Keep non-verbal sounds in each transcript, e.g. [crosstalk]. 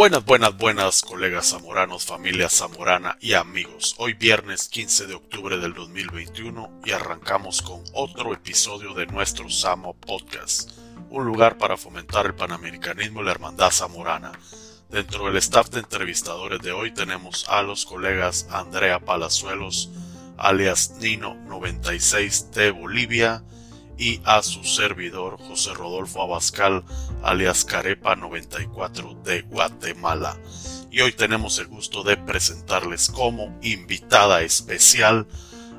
Buenas, buenas, buenas, colegas zamoranos, familia zamorana y amigos. Hoy viernes 15 de octubre del 2021 y arrancamos con otro episodio de nuestro Samo Podcast, un lugar para fomentar el panamericanismo y la hermandad zamorana. Dentro del staff de entrevistadores de hoy tenemos a los colegas Andrea Palazuelos, alias Nino96 de Bolivia, y a su servidor José Rodolfo Abascal, alias Carepa 94 de Guatemala. Y hoy tenemos el gusto de presentarles como invitada especial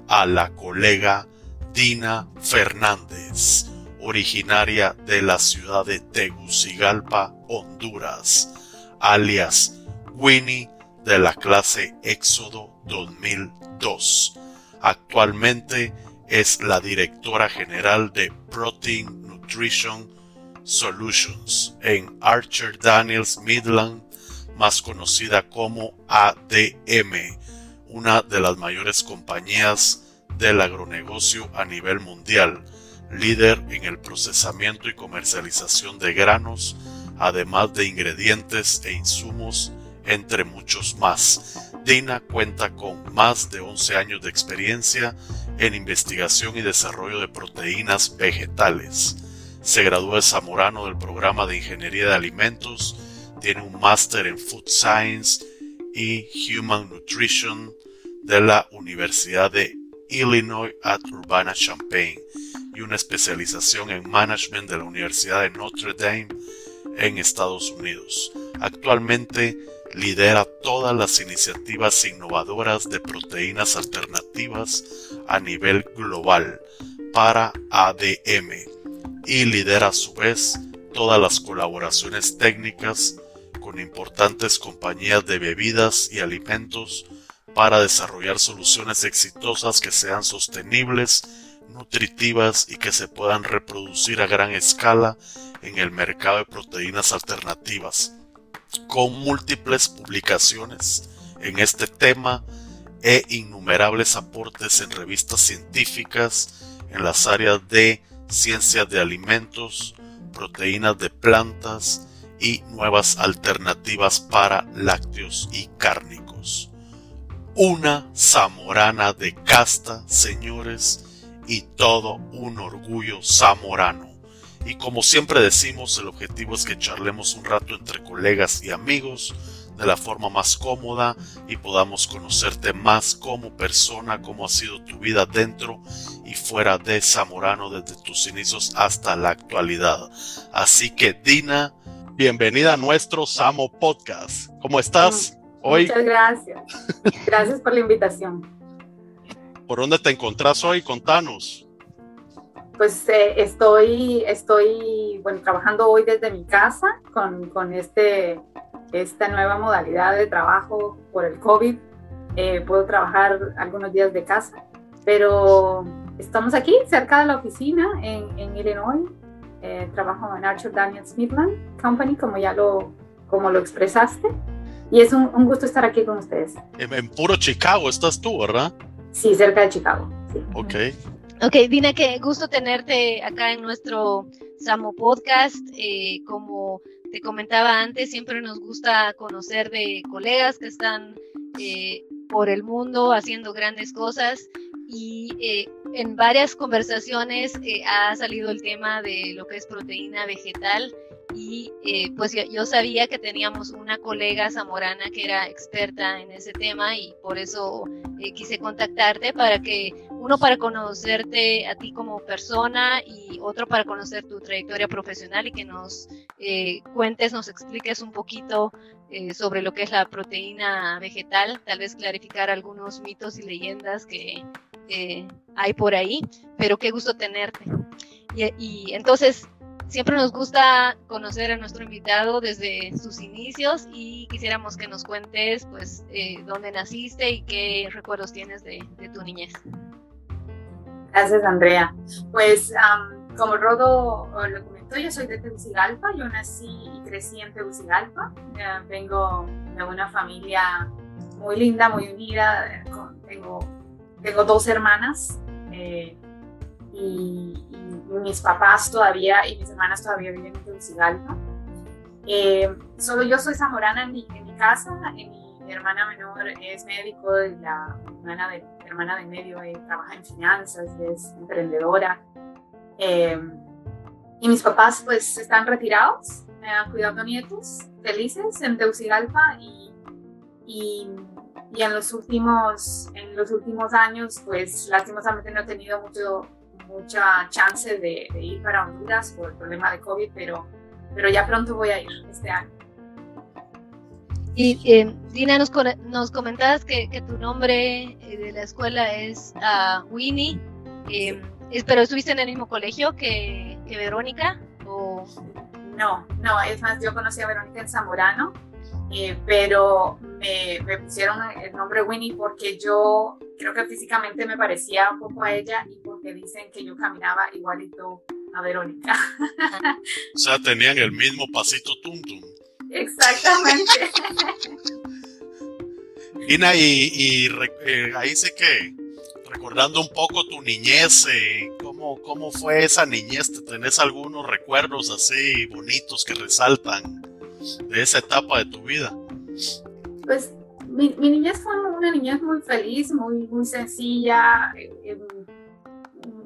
a la colega Dina Fernández, originaria de la ciudad de Tegucigalpa, Honduras, alias Winnie de la clase Éxodo 2002. Actualmente es la directora general de Protein Nutrition Solutions en Archer Daniels Midland, más conocida como ADM, una de las mayores compañías del agronegocio a nivel mundial, líder en el procesamiento y comercialización de granos, además de ingredientes e insumos, entre muchos más. Dina cuenta con más de 11 años de experiencia en investigación y desarrollo de proteínas vegetales. Se graduó de Zamorano del programa de Ingeniería de Alimentos, tiene un máster en Food Science y Human Nutrition de la Universidad de Illinois at Urbana-Champaign y una especialización en Management de la Universidad de Notre Dame en Estados Unidos. Actualmente lidera todas las iniciativas innovadoras de proteínas alternativas a nivel global para ADM y lidera a su vez todas las colaboraciones técnicas con importantes compañías de bebidas y alimentos para desarrollar soluciones exitosas que sean sostenibles, nutritivas y que se puedan reproducir a gran escala en el mercado de proteínas alternativas con múltiples publicaciones en este tema e innumerables aportes en revistas científicas en las áreas de ciencias de alimentos, proteínas de plantas y nuevas alternativas para lácteos y cárnicos. Una zamorana de casta, señores, y todo un orgullo zamorano. Y como siempre decimos, el objetivo es que charlemos un rato entre colegas y amigos de la forma más cómoda y podamos conocerte más como persona, cómo ha sido tu vida dentro y fuera de Zamorano desde tus inicios hasta la actualidad. Así que Dina, bienvenida a nuestro Samo Podcast. ¿Cómo estás mm, hoy? Muchas gracias. Gracias por la invitación. ¿Por dónde te encontrás hoy? Contanos pues eh, estoy, estoy bueno, trabajando hoy desde mi casa con, con este, esta nueva modalidad de trabajo por el COVID. Eh, puedo trabajar algunos días de casa, pero estamos aquí cerca de la oficina en, en Illinois. Eh, trabajo en Archer Daniel Smithland Company, como ya lo, como lo expresaste. Y es un, un gusto estar aquí con ustedes. En, puro Chicago estás tú, ¿verdad? Sí, cerca de Chicago. Sí. Ok. Ok, Dina, qué gusto tenerte acá en nuestro Samo Podcast. Eh, como te comentaba antes, siempre nos gusta conocer de colegas que están eh, por el mundo haciendo grandes cosas y eh, en varias conversaciones ha salido el tema de lo que es proteína vegetal y pues yo, sabía que teníamos una colega zamorana que era experta en ese tema y por eso quise contactarte para que uno para conocerte a ti como persona y otro para conocer tu trayectoria profesional y que nos eh, cuentes, nos expliques un poquito eh, sobre lo que es la proteína vegetal, tal vez clarificar algunos mitos y leyendas que hay por ahí, pero qué gusto tenerte. Y, entonces, siempre nos gusta conocer a nuestro invitado desde sus inicios y quisiéramos que nos cuentes pues eh, dónde naciste y qué recuerdos tienes de tu niñez. Gracias, Andrea. Pues, como Rodo lo comentó, yo soy de Tegucigalpa. Yo nací y crecí en Tegucigalpa. vengo de una familia muy linda, muy unida. tengo, tengo dos hermanas eh, y, mis papás todavía y mis hermanas todavía viven en Tegucigalpa. Eh, solo yo soy zamorana en mi, en mi casa, mi, hermana menor es médico, la hermana de, hermana de medio eh, trabaja en finanzas, es emprendedora. Eh, y mis papás pues están retirados, cuidando nietos, felices en Teucigalpa y, y, y, en, los últimos, en los últimos años pues lastimosamente no he tenido mucho, mucha chance de, de ir para Honduras por el problema de COVID, pero pero ya pronto voy a ir este año. Y eh, Dina, nos, nos comentabas que, que, tu nombre eh, de la escuela es uh, Winnie, eh, pero ¿estuviste en el mismo colegio que, que Verónica? O... No, no, es más, yo conocí a Verónica en Zamorano, eh, pero me, me, pusieron el nombre Winnie porque yo creo que físicamente me parecía un poco a ella y porque dicen que yo caminaba igualito a Verónica. o sea, tenían el mismo pasito tum tum. Exactamente. Ina, y, y eh, ahí sé que recordando un poco tu niñez, eh, ¿cómo, ¿cómo fue esa niñez? ¿Tenés algunos recuerdos así bonitos que resaltan de esa etapa de tu vida? Pues mi, mi niñez fue una niñez muy feliz, muy, muy sencilla, eh,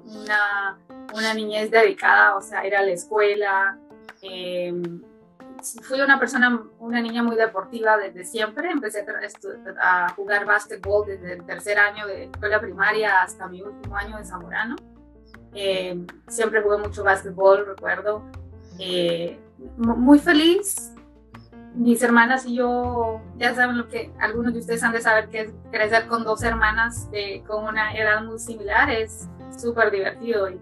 una una niñez dedicada, o sea, ir a la escuela. Fui una persona, una niña muy deportiva desde siempre. Empecé a, jugar básquetbol desde el tercer año de escuela primaria hasta mi último año de Zamorano. Em, siempre jugué mucho básquetbol, recuerdo. Eh, muy feliz. Mis hermanas y yo, ya saben lo que algunos de ustedes han de saber que es crecer con dos hermanas con una edad muy similar. Es súper divertido y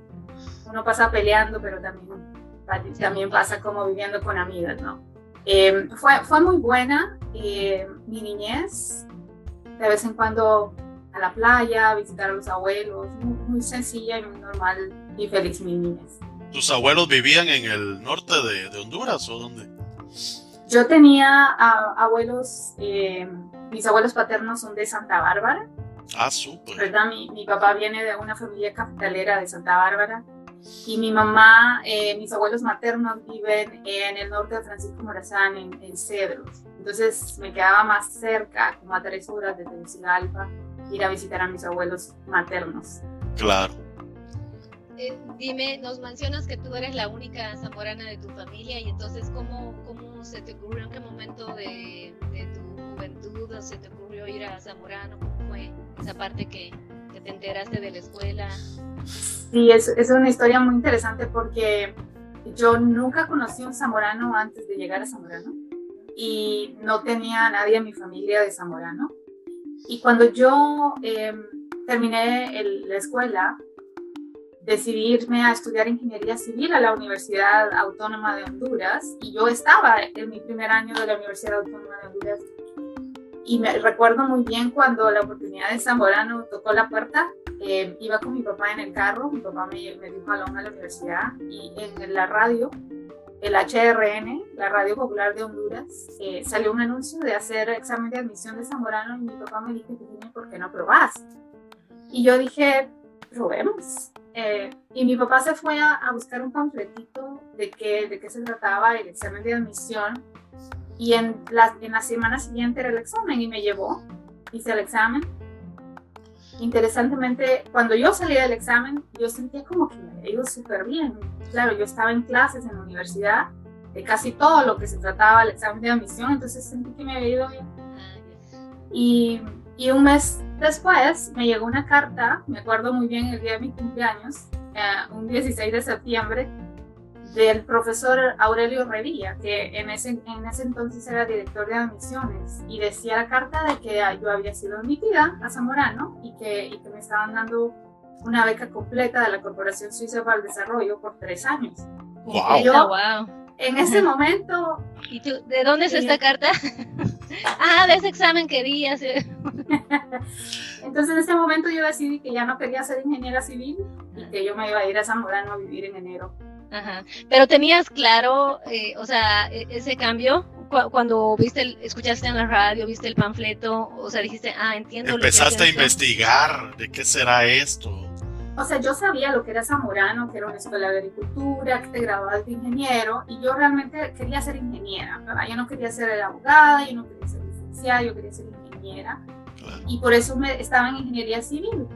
uno pasa peleando, pero también, también pasa como viviendo con amigas, ¿no? Eh, fue, fue muy buena eh, mi niñez, de vez en cuando a la playa, visitar a los abuelos, muy, sencilla y muy normal y feliz mi niñez. ¿Tus abuelos vivían en el norte de, de Honduras o dónde? Yo tenía abuelos, eh, mis abuelos paternos son de Santa Bárbara. Ah, súper. ¿Verdad? Mi, mi, papá viene de una familia capitalera de Santa Bárbara y mi mamá, eh, mis abuelos maternos viven en el norte de Francisco Morazán, en, Cedros. Entonces me quedaba más cerca, como a tres horas de Tegucigalpa, ir a visitar a mis abuelos maternos. Claro. Eh, dime, nos mencionas que tú eres la única zamorana de tu familia y entonces, ¿cómo, cómo se te ocurrió, en qué momento de, de tu juventud se te ocurrió ir a Zamorano? ¿Cómo fue esa parte que, que te enteraste de la escuela? Sí, es, es una historia muy interesante porque yo nunca conocí un zamorano antes de llegar a Zamorano y no tenía a nadie en mi familia de Zamorano. Y cuando yo em, terminé la escuela, decidí irme a estudiar ingeniería civil a la Universidad Autónoma de Honduras y yo estaba en mi primer año de la Universidad Autónoma de Honduras y me recuerdo muy bien cuando la oportunidad de Zamorano tocó la puerta eh, iba con mi papá en el carro, mi papá me, me dijo a la universidad y en la radio, el HRN, la Radio Popular de Honduras, eh, salió un anuncio de hacer examen de admisión de Zamorano y mi papá me dijo, ¿por qué no probás? Y yo dije, probemos. Eh, y mi papá se fue a, buscar un panfletito de qué, de qué se trataba el examen de admisión y en la, en la semana siguiente era el examen y me llevó, hice el examen interesantemente, cuando yo salí del examen, yo sentía como que me había ido súper bien. Claro, yo estaba en clases en la universidad de casi todo lo que se trataba del examen de admisión, entonces sentí que me había ido bien. Y, y un mes después me llegó una carta, me acuerdo muy bien el día de mi cumpleaños, eh, un 16 de septiembre, del profesor Aurelio Revilla, que en ese, en ese entonces era director de admisiones, y decía la carta de que yo había sido admitida a Zamorano y que, y que me estaban dando una beca completa de la Corporación Suiza para el Desarrollo por tres años. Wow. Y yo, wow. En ese momento... ¿Y tú, de dónde es esta carta? [laughs] ah, de ese examen que di hace... [laughs] Entonces en ese momento yo decidí que ya no quería ser ingeniera civil y que yo me iba a ir a Zamorano a vivir en enero Ajá. Pero tenías claro, eh, o sea, e, ese cambio cuando viste, el, escuchaste en la radio, viste el panfleto, o sea, dijiste, ah, entiendo. Empezaste a investigar de qué será esto. o sea, yo sabía lo que era Zamorano, que era una escuela de agricultura, que te graduabas de ingeniero, y yo realmente quería ser ingeniera, ¿verdad? Yo no quería ser abogada, yo no quería ser licenciada, yo quería ser ingeniera, y por eso me, estaba en ingeniería civil.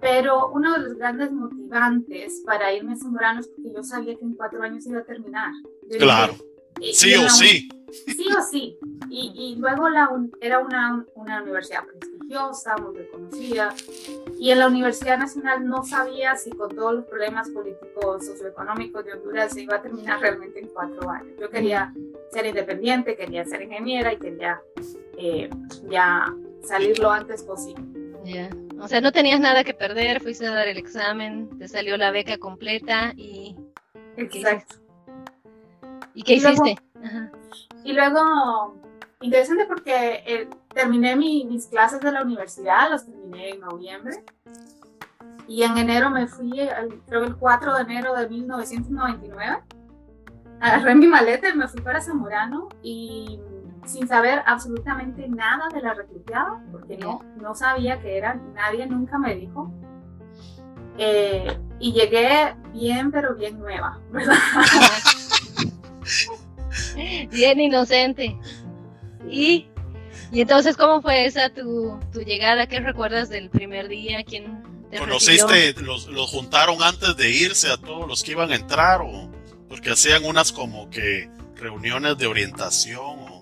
Pero uno de los grandes motivantes para irme a Zamorano es porque yo sabía que en cuatro años iba a terminar. claro. sí o sí. Sí o sí. Y, y luego la, era una, una universidad prestigiosa, muy reconocida. Y en la Universidad Nacional no sabía si con todos los problemas políticos, socioeconómicos de Honduras se iba a terminar realmente en cuatro años. Yo quería ser independiente, quería ser ingeniera y quería eh, ya salir lo antes posible. O sea, no tenías nada que perder, fuiste a dar el examen, te salió la beca completa y... Exacto. ¿Y qué hiciste? y luego, interesante porque eh, terminé mis clases de la universidad, las terminé en noviembre. Y en enero me fui, creo el 4 de enero de 1999. Agarré mi maleta y me fui para Zamorano y sin saber absolutamente nada de la reclutada, porque no, no sabía que era, nadie nunca me dijo. Eh, y llegué bien, pero bien nueva, [laughs] ¿verdad? [laughs] bien inocente. Y, y entonces, ¿cómo fue esa tu, tu, llegada? ¿Qué recuerdas del primer día? ¿Quién te ¿Conociste, los, los, juntaron antes de irse a todos los que iban a entrar? o Porque hacían unas como que reuniones de orientación. O...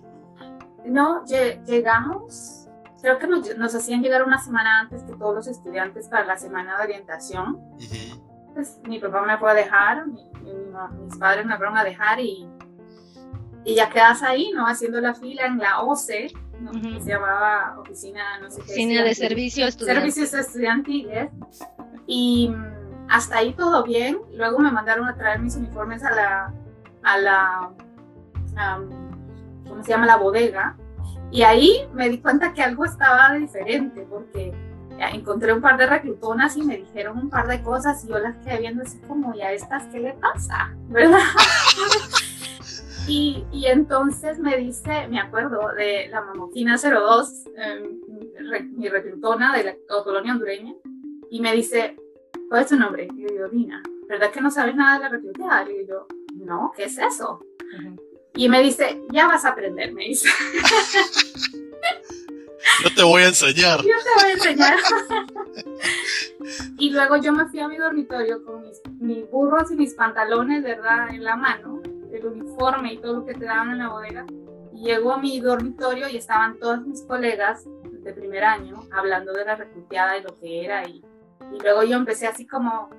No, llegamos, creo que nos, hacían llegar una semana antes que todos los estudiantes para la semana de orientación. Pues mi papá me fue a dejar, mis padres me fueron a dejar y y ya quedas ahí, ¿no? Haciendo la fila en la OCE, ¿no? que se llamaba Oficina, no sé qué. Oficina de Servicios Estudiantiles. Servicios Estudiantiles. Y mm, hasta ahí todo bien. Luego me mandaron a traer mis uniformes a la, a la, ¿cómo se llama? La bodega. Y ahí me di cuenta que algo estaba diferente, porque encontré un par de reclutonas y me dijeron un par de cosas y yo las quedé viendo así como, ¿y a estas qué le pasa? ¿Verdad? [laughs] Y, y, entonces me dice, me acuerdo de la mamoquina 02, em, mi reclutona de la colonia hondureña, y me dice, ¿cuál es tu nombre? Y yo Dina, ¿verdad que no sabes nada de la reclutada? Y yo, no, ¿qué es eso? Y me dice, ya vas a aprender, me dice. Yo te voy a enseñar. Yo te voy a enseñar. y luego yo me fui a mi dormitorio con mis, mis burros y mis pantalones, ¿verdad? En la mano el uniforme y todo lo que te daban en la bodega. Y llego a mi dormitorio y estaban todos mis colegas de primer año hablando de la recluteada y lo que era. Y, y luego yo empecé así como,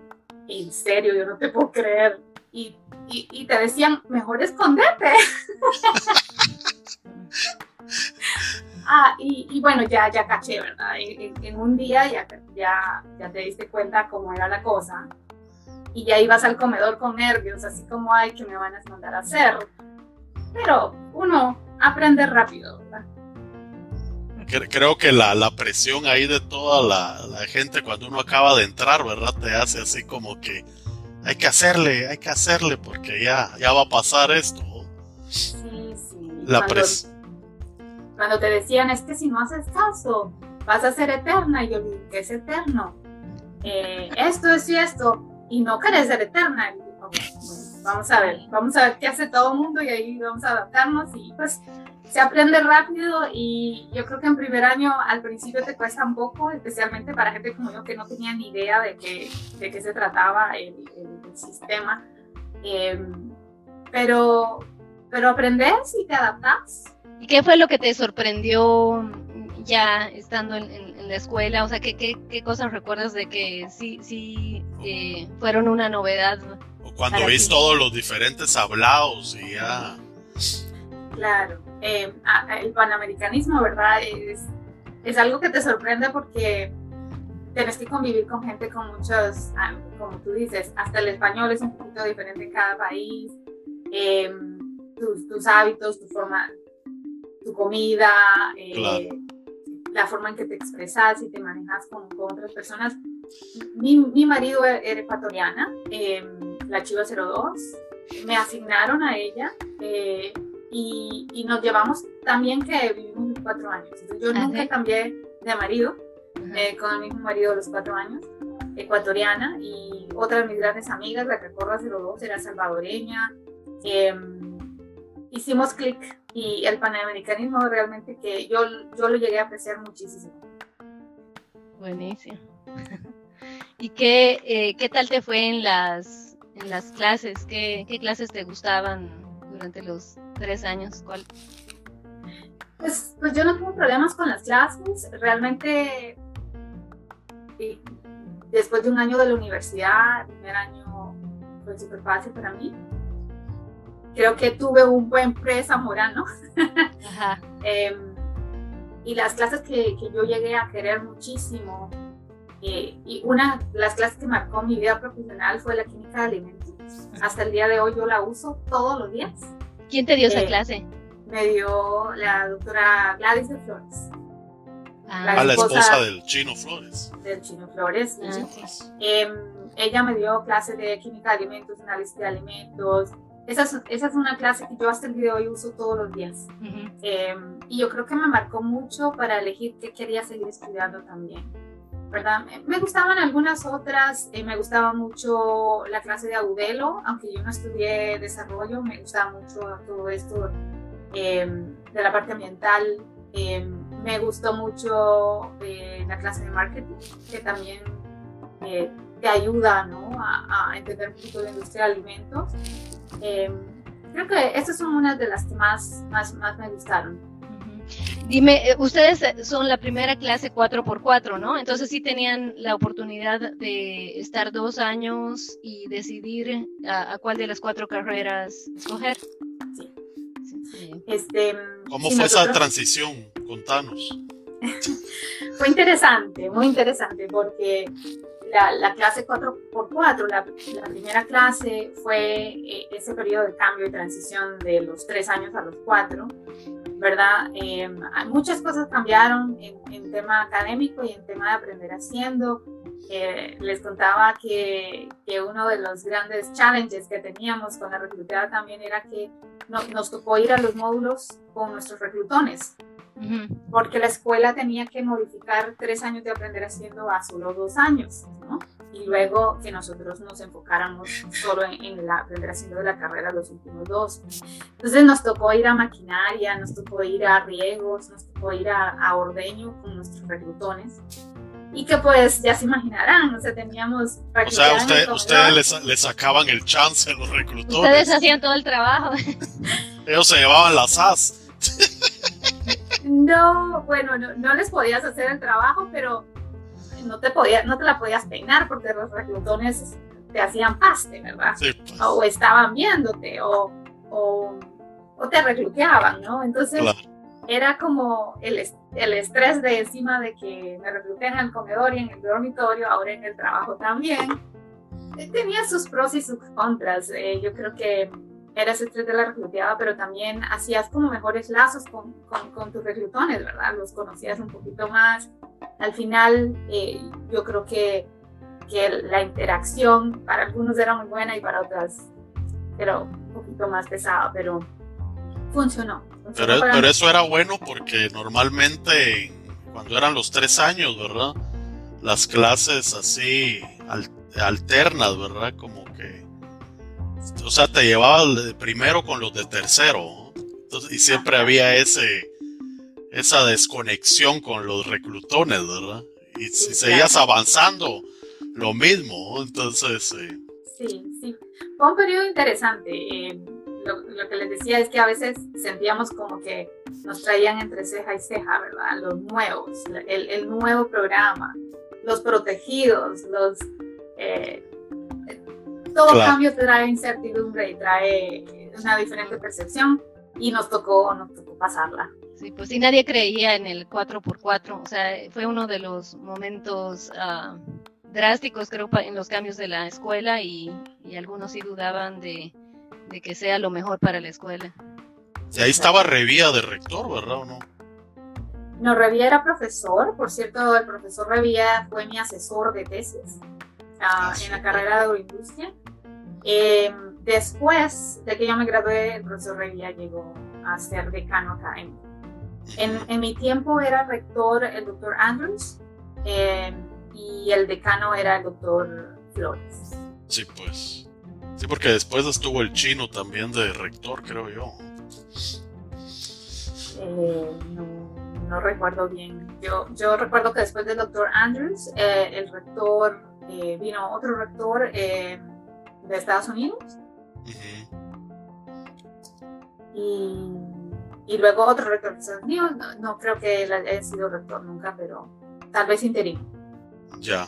en serio, yo no te puedo creer. Y, y, te decían, mejor esconderte. [laughs] ah, y, y, bueno, ya, ya caché, ¿verdad? En, en, un día ya, ya, ya te diste cuenta cómo era la cosa y ya ibas al comedor con nervios, así como, hay que me van a mandar a hacer? Pero uno aprende rápido, ¿verdad? Creo que la, la presión ahí de toda la, la, gente cuando uno acaba de entrar, ¿verdad? Te hace así como que hay que hacerle, hay que hacerle porque ya, ya va a pasar esto. Sí, sí. La presión. Cuando te decían, es que si no haces caso, vas a ser eterna. Y yo digo, ¿qué es eterno? Eh, esto es y esto y no querés ser eterna. vamos a ver, vamos a ver qué hace todo el mundo y ahí vamos a adaptarnos y pues se aprende rápido y yo creo que en primer año al principio te cuesta un poco, especialmente para gente como yo que no tenía ni idea de qué, de qué se trataba el, el, sistema. Em, pero, pero aprendes y te adaptas. ¿Y qué fue lo que te sorprendió ya estando en, la escuela? O sea, ¿qué, qué, qué cosas recuerdas de que sí, sí eh, fueron una novedad? O cuando ves todos los diferentes hablados y ya... Claro, eh, el panamericanismo, ¿verdad? Es, es algo que te sorprende porque tienes que convivir con gente con muchos, ah, como tú dices, hasta el español es un poquito diferente en cada país, em, tus, tus, hábitos, tu forma, tu comida, eh, la forma en que te expresas y te manejas con, otras personas. Mi, mi, marido e, era ecuatoriana, em, la Chiva 02, me asignaron a ella eh, y, y, nos llevamos también que vivimos cuatro años. yo nunca cambié de marido, eh, con el mismo marido los cuatro años, ecuatoriana y otra de mis grandes amigas, la que recuerdo hace los dos, era salvadoreña. Em, hicimos clic y el panamericanismo realmente que yo, yo lo llegué a apreciar muchísimo. Buenísimo. [laughs] ¿Y qué, eh, qué tal te fue en las, en las clases? ¿Qué, ¿Qué, clases te gustaban durante los tres años? ¿Cuál? Pues, pues yo no tuve problemas con las clases. Realmente, después de un año de la universidad, el primer año fue súper fácil para mí. Creo que tuve un buen pre-zamorano. [laughs] Eh, y las clases que, que, yo llegué a querer muchísimo, eh, y una de las clases que marcó mi vida profesional fue la química de alimentos. Hasta el día de hoy yo la uso todos los días. ¿Quién te dio esa eh, clase? Me dio la doctora Gladys de Flores. Ah. La, la esposa del Chino Flores. Del Chino Flores. Ah, eh, ella me dio clase de química de alimentos, análisis de alimentos, esa es, esa es, una clase que yo hasta el día de hoy uso todos los días. eh, y yo creo que me marcó mucho para elegir qué quería seguir estudiando también. ¿verdad? Me gustaban algunas otras, eh, me gustaba mucho la clase de Audelo, aunque yo no estudié desarrollo, me gustaba mucho todo esto eh, de la parte ambiental. Eh, me gustó mucho la clase de marketing, que también te ayuda ¿no? a, a, entender un poquito de industria de alimentos. Eh, creo que estas son unas de las que más, más, más me gustaron. Dime, eh, ustedes son la primera clase 4x4, ¿no? Entonces sí tenían la oportunidad de estar dos años y decidir a, a cuál de las cuatro carreras escoger. Sí. sí. Este, ¿Cómo fue nosotros... esa transición? Contanos. [laughs] fue interesante, muy interesante, porque la, la clase 4x4, la, primera clase fue eh, ese periodo de cambio y transición de los tres años a los cuatro, ¿verdad? Eh, muchas cosas cambiaron en, tema académico y en tema de aprender haciendo. Eh, les contaba que, que, uno de los grandes challenges que teníamos con la reclutada también era que no, nos tocó ir a los módulos con nuestros reclutones porque la escuela tenía que modificar tres años de aprender haciendo a solo dos años, ¿no? Y luego que nosotros nos enfocáramos solo en, en el aprender haciendo de la carrera los últimos dos. Entonces nos tocó ir a maquinaria, nos tocó ir a riegos, nos tocó ir a, a ordeño con nuestros reclutones. Y que pues ya se imaginarán, o sea, teníamos... O sea, usted, ustedes les, les, sacaban el chance a los reclutones. Ustedes hacían todo el trabajo. Ellos se llevaban las as. [laughs] No, bueno, no, no, les podías hacer el trabajo, pero no te, podía, no te la podías peinar porque los reclutones te hacían paste, ¿verdad? Sí, pues. O estaban viéndote, o, o, o te recluteaban, ¿no? Entonces claro. era como el, el, estrés de encima de que me recluteen en el comedor y en el dormitorio, ahora en el trabajo también. Tenía sus pros y sus contras. Eh, yo creo que eras estrés de la recluteada, pero también hacías como mejores lazos con, con, con, tus reclutones, ¿verdad? Los conocías un poquito más. Al final, eh, yo creo que, que, la interacción para algunos era muy buena y para otras era un poquito más pesada, pero funcionó. funcionó pero, pero eso era bueno porque normalmente cuando eran los tres años, ¿verdad? Las clases así alternas, ¿verdad? Como o sea, te llevaba primero con los de tercero. Entonces, y siempre había ese esa desconexión con los reclutones, ¿verdad? Y si seguías avanzando, lo mismo. Entonces. Eh... Sí, sí. Fue un periodo interesante. Eh, lo, lo, que les decía es que a veces sentíamos como que nos traían entre ceja y ceja, ¿verdad? Los nuevos, el, el nuevo programa, los protegidos, los. Eh, todo claro. cambio trae incertidumbre y trae una diferente percepción y nos tocó, nos tocó pasarla. Sí, pues sí, nadie creía en el 4x4, o sea, fue uno de los momentos uh, drásticos, creo, en los cambios de la escuela y, y algunos sí dudaban de, de, que sea lo mejor para la escuela. Y ahí estaba Revía de rector, ¿verdad o no? No, Revía era profesor, por cierto, el profesor Revía fue mi asesor de tesis uh, en la carrera de agroindustria. Eh, después de que yo me gradué, el profesor Revilla llegó a ser decano académico. En, en, mi tiempo era rector el doctor Andrews eh, y el decano era el doctor Flores. Sí, pues. Sí, porque después estuvo el chino también de rector, creo yo. Eh, no, recuerdo bien. Yo, yo recuerdo que después del doctor Andrews, eh, el rector, eh, vino otro rector de Estados Unidos. y, y, luego otro rector de Estados Unidos. No, creo que él haya sido rector nunca, pero tal vez interino. Ya.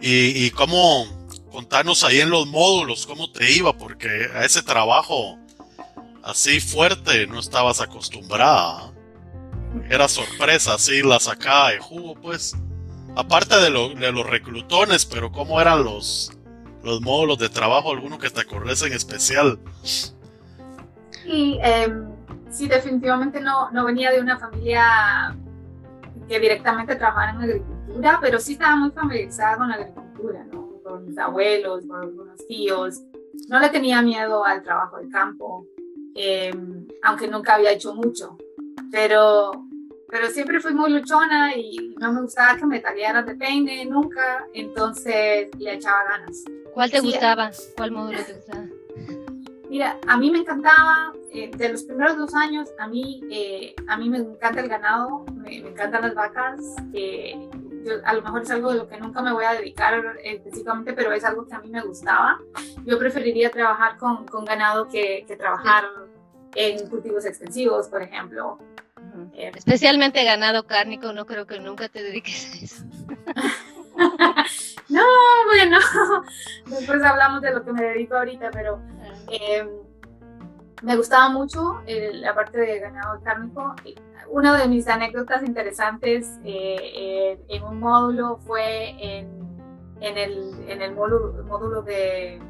¿Y, y cómo, contanos ahí en los módulos, cómo te iba? Porque a ese trabajo así fuerte no estabas acostumbrada. Era sorpresa, así la sacada de jugo, pues. Aparte de, los reclutones, pero cómo eran los, los módulos de trabajo, alguno que te acordes en especial. Y em, sí, definitivamente no, no venía de una familia que directamente trabajara en agricultura, pero sí estaba muy familiarizada con la agricultura, ¿no? Mis abuelos, con algunos tíos. No le tenía miedo al trabajo de campo. Em, aunque nunca había hecho mucho, pero, pero siempre fui muy luchona y no me gustaba que me tallaran de peine, nunca, entonces le echaba ganas. ¿Cuál te gustaba? ¿Cuál módulo te gustaba? Mira, a mí me encantaba, eh, de los primeros dos años, a mí, eh, a mí me encanta el ganado, me, encantan las vacas, eh, a lo mejor es algo de lo que nunca me voy a dedicar específicamente, pero es algo que a mí me gustaba. Yo preferiría trabajar con, con ganado que, que trabajar en cultivos extensivos, por ejemplo. Eh, Especialmente ganado cárnico, no creo que nunca te dediques a eso. [laughs] no, bueno, [laughs] después hablamos de lo que me dedico ahorita, pero em, me gustaba mucho la parte de ganado cárnico. Una de mis anécdotas interesantes eh, en un módulo fue en, el, módulo, de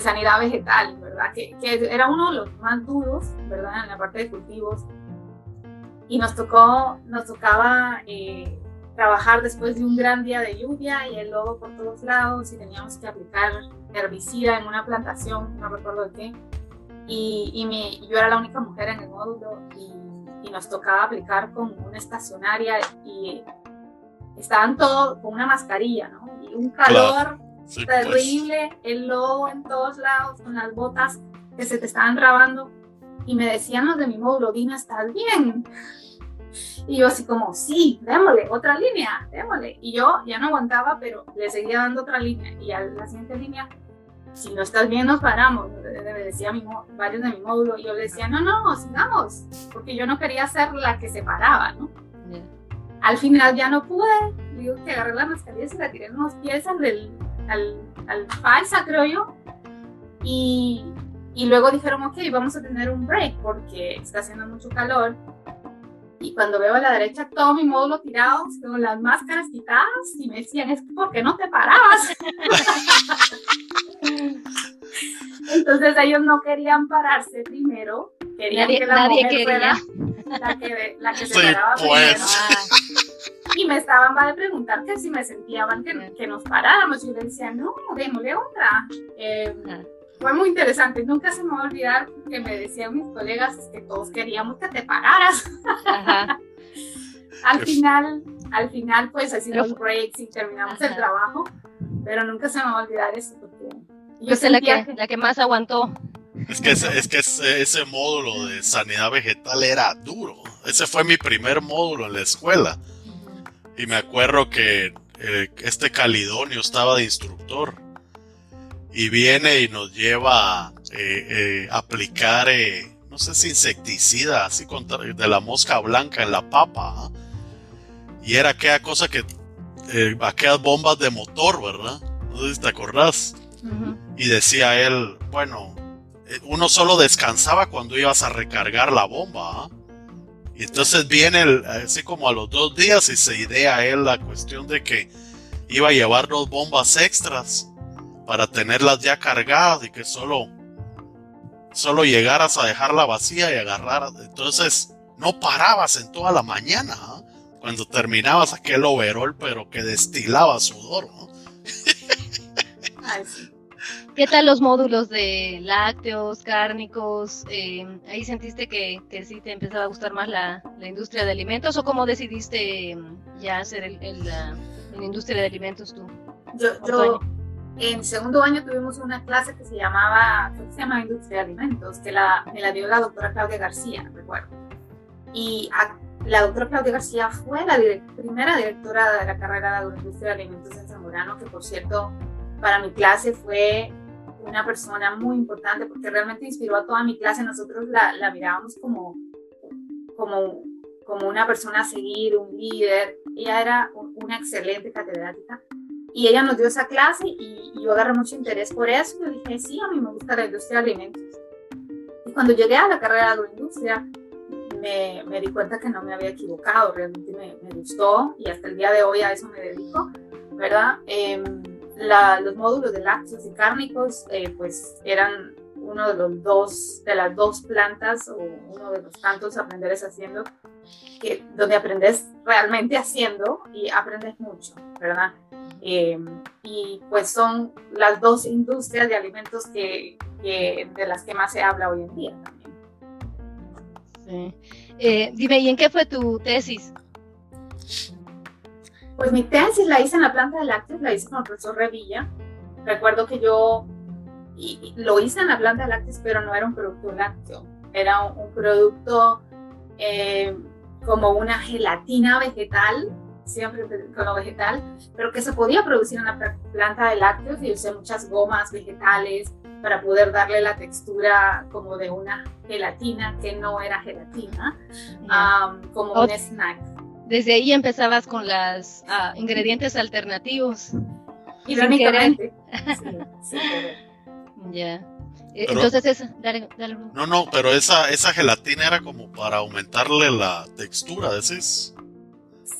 sanidad vegetal, ¿verdad? Que, que, era uno de los más duros, ¿verdad? En la parte de cultivos. Y nos tocó, nos tocaba eh, trabajar después de un gran día de lluvia y el lodo por todos lados y teníamos que aplicar herbicida en una plantación, no recuerdo de qué. Y, y mi, yo era la única mujer en el módulo y, y nos tocaba aplicar con una estacionaria y estaban todos con una mascarilla, ¿no? Y un calor pues. terrible, el lobo en todos lados, con las botas que se te estaban rabando. Y me decían los de mi módulo, Dina, ¿estás bien? Y yo así como, sí, démosle, otra línea, démosle. Y yo ya no aguantaba, pero le seguía dando otra línea. Y a la siguiente línea, si no estás bien, nos paramos. Me decía mi, varios de mi módulo. Y yo le decía, no, no, sigamos. Porque yo no quería ser la que se paraba, ¿no? Al final ya no pude. Digo que agarré la mascarilla y se la tiré en unos pies del, al, al falsa, creo yo. Y, y luego dijeron, ok, vamos a tener un break porque está haciendo mucho calor. Y cuando veo a la derecha todo mi módulo tirado, con las máscaras quitadas, y me decían, es que ¿por qué no te parabas? [laughs] Entonces ellos no querían pararse primero, querían que la nadie mujer fuera la que, la que se paraba pues. primero. Ah y me estaban va a preguntar que si me sentían que, que nos paráramos. Y yo le decía, no, démosle otra. Eh, fue muy interesante. Nunca se me va a olvidar que me decían mis colegas que todos queríamos que te pararas. [laughs] al final, al final, pues así los breaks y terminamos el trabajo. Pero nunca se me va a olvidar eso porque yo sé la que, la que más aguantó. Es que, ese, es que ese, ese, módulo de sanidad vegetal era duro. Ese fue mi primer módulo en la escuela. Y me acuerdo que eh, este Calidonio estaba de instructor. Y viene y nos lleva a eh, eh, aplicar, no sé si insecticida, así contra, de la mosca blanca en la papa. ¿ah? Y era aquella cosa que, aquellas bombas de motor, ¿verdad? No sé si te acordás. Y decía él, bueno, uno solo descansaba cuando ibas a recargar la bomba. ¿ah? Y entonces viene así como a los dos días y se idea él la cuestión de que iba a llevar dos bombas extras para tenerlas ya cargadas y que solo, solo llegaras a dejarla vacía y agarrar. Entonces no parabas en toda la mañana ¿ah? cuando terminabas aquel overol, pero que destilaba sudor. ¿Qué tal los módulos de lácteos, cárnicos? Eh, ¿Ahí sentiste que, que, sí te empezaba a gustar más la, la industria de alimentos o cómo decidiste ya hacer el, el, la, industria de alimentos tú? Yo, yo en segundo año tuvimos una clase que se llamaba, ¿qué se llama Industria de Alimentos, que la, me la dio la doctora Claudia García, recuerdo. Y a, la doctora Claudia García fue la primera directora de la carrera de agroindustria de alimentos en Zamorano, que por cierto, para mi clase fue una persona muy importante porque realmente inspiró a toda mi clase. Nosotros la, la mirábamos como, como, como una persona a seguir, un líder. Ella era una excelente catedrática y ella nos dio esa clase y, y yo agarré mucho interés por eso. Yo dije, sí, a mí me gusta la industria de alimentos. Y cuando llegué a la carrera de agroindustria, me, me, di cuenta que no me había equivocado, realmente me, me, gustó y hasta el día de hoy a eso me dedico, ¿verdad? Eh, la, los módulos de lácteos y cárnicos, eh, pues eran uno de los dos, de las dos plantas o uno de los tantos aprenderes haciendo, que, donde aprendes realmente haciendo y aprendes mucho, ¿verdad? Eh, y pues son las dos industrias de alimentos que, que, de las que más se habla hoy en día también. Eh, dime, ¿y en qué fue tu tesis? Pues mi tesis la hice en la planta de lácteos, la hice con el profesor Revilla. Recuerdo que yo y, lo hice en la planta de lácteos, pero no era un producto lácteo, era un, producto eh, como una gelatina vegetal, siempre con lo vegetal, pero que se podía producir en la planta de lácteos y usé muchas gomas vegetales, para poder darle la textura como de una gelatina que no era gelatina, um, como un snack. Desde ahí empezabas con los uh, ah, ingredientes alternativos. Irónicamente. [laughs] sí, sí, ya. Eh, entonces eso, dale, dale. No, no, pero esa, esa gelatina era como para aumentarle la textura, ¿decís?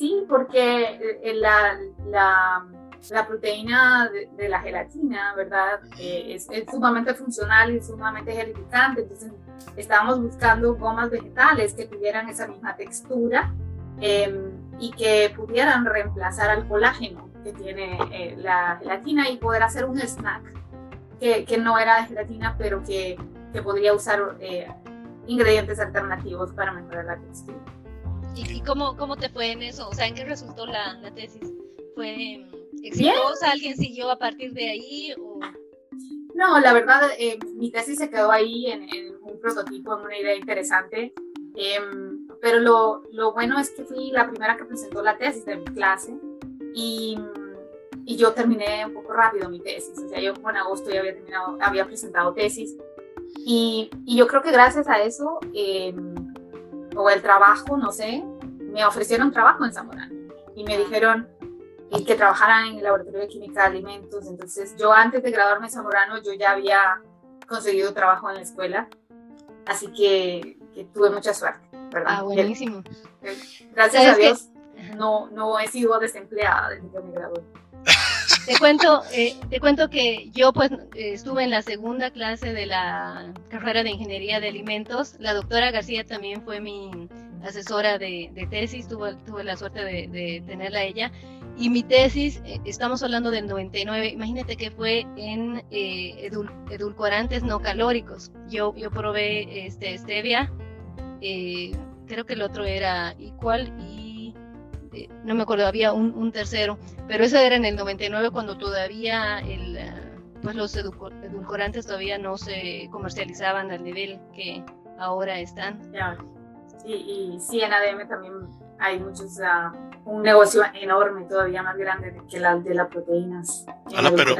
Sí, porque eh, la, la la proteína de, la gelatina, ¿verdad? Eh, es, sumamente funcional y sumamente gelificante, entonces estábamos buscando gomas vegetales que tuvieran esa misma textura em, y que pudieran reemplazar al colágeno que tiene eh, la gelatina y poder hacer un snack que, que no era de gelatina, pero que, que podría usar eh, ingredientes alternativos para mejorar la textura. ¿Y, cómo, cómo te fue en eso? O sea, ¿en qué resultó la, la tesis? ¿Fue exitosa? ¿Alguien siguió a partir de ahí? O... No, la verdad, eh, mi tesis se quedó ahí en, un prototipo, en una idea interesante. Em, pero lo, lo, bueno es que fui la primera que presentó la tesis de mi clase y, y, yo terminé un poco rápido mi tesis. O sea, yo en agosto ya había, terminado, había presentado tesis. Y, y yo creo que gracias a eso, em, o el trabajo, no sé, me ofrecieron trabajo en Zamora. Y me dijeron, y que trabajaran en el laboratorio de química de alimentos. Entonces, yo antes de graduarme en Zamorano, yo ya había conseguido trabajo en la escuela, así que, tuve mucha suerte, ¿verdad? Ah, buenísimo. Eh, gracias a Dios, no, no he sido desempleada desde que me gradué. Te cuento, eh, te cuento que yo pues estuve en la segunda clase de la carrera de ingeniería de alimentos. La doctora García también fue mi asesora de, tesis, tuve, la suerte de, tenerla ella. Y mi tesis, eh, estamos hablando del 99, imagínate que fue en eh, edulcorantes no calóricos. Yo, probé este, stevia, eh, creo que el otro era igual no me acuerdo, había un, tercero, pero eso era en el 99 cuando todavía el, pues los edulcorantes todavía no se comercializaban al nivel que ahora están. Ya. Y, y sí, en ADM también hay muchos, uh, un negocio enorme, todavía más grande que la de las proteínas. pero,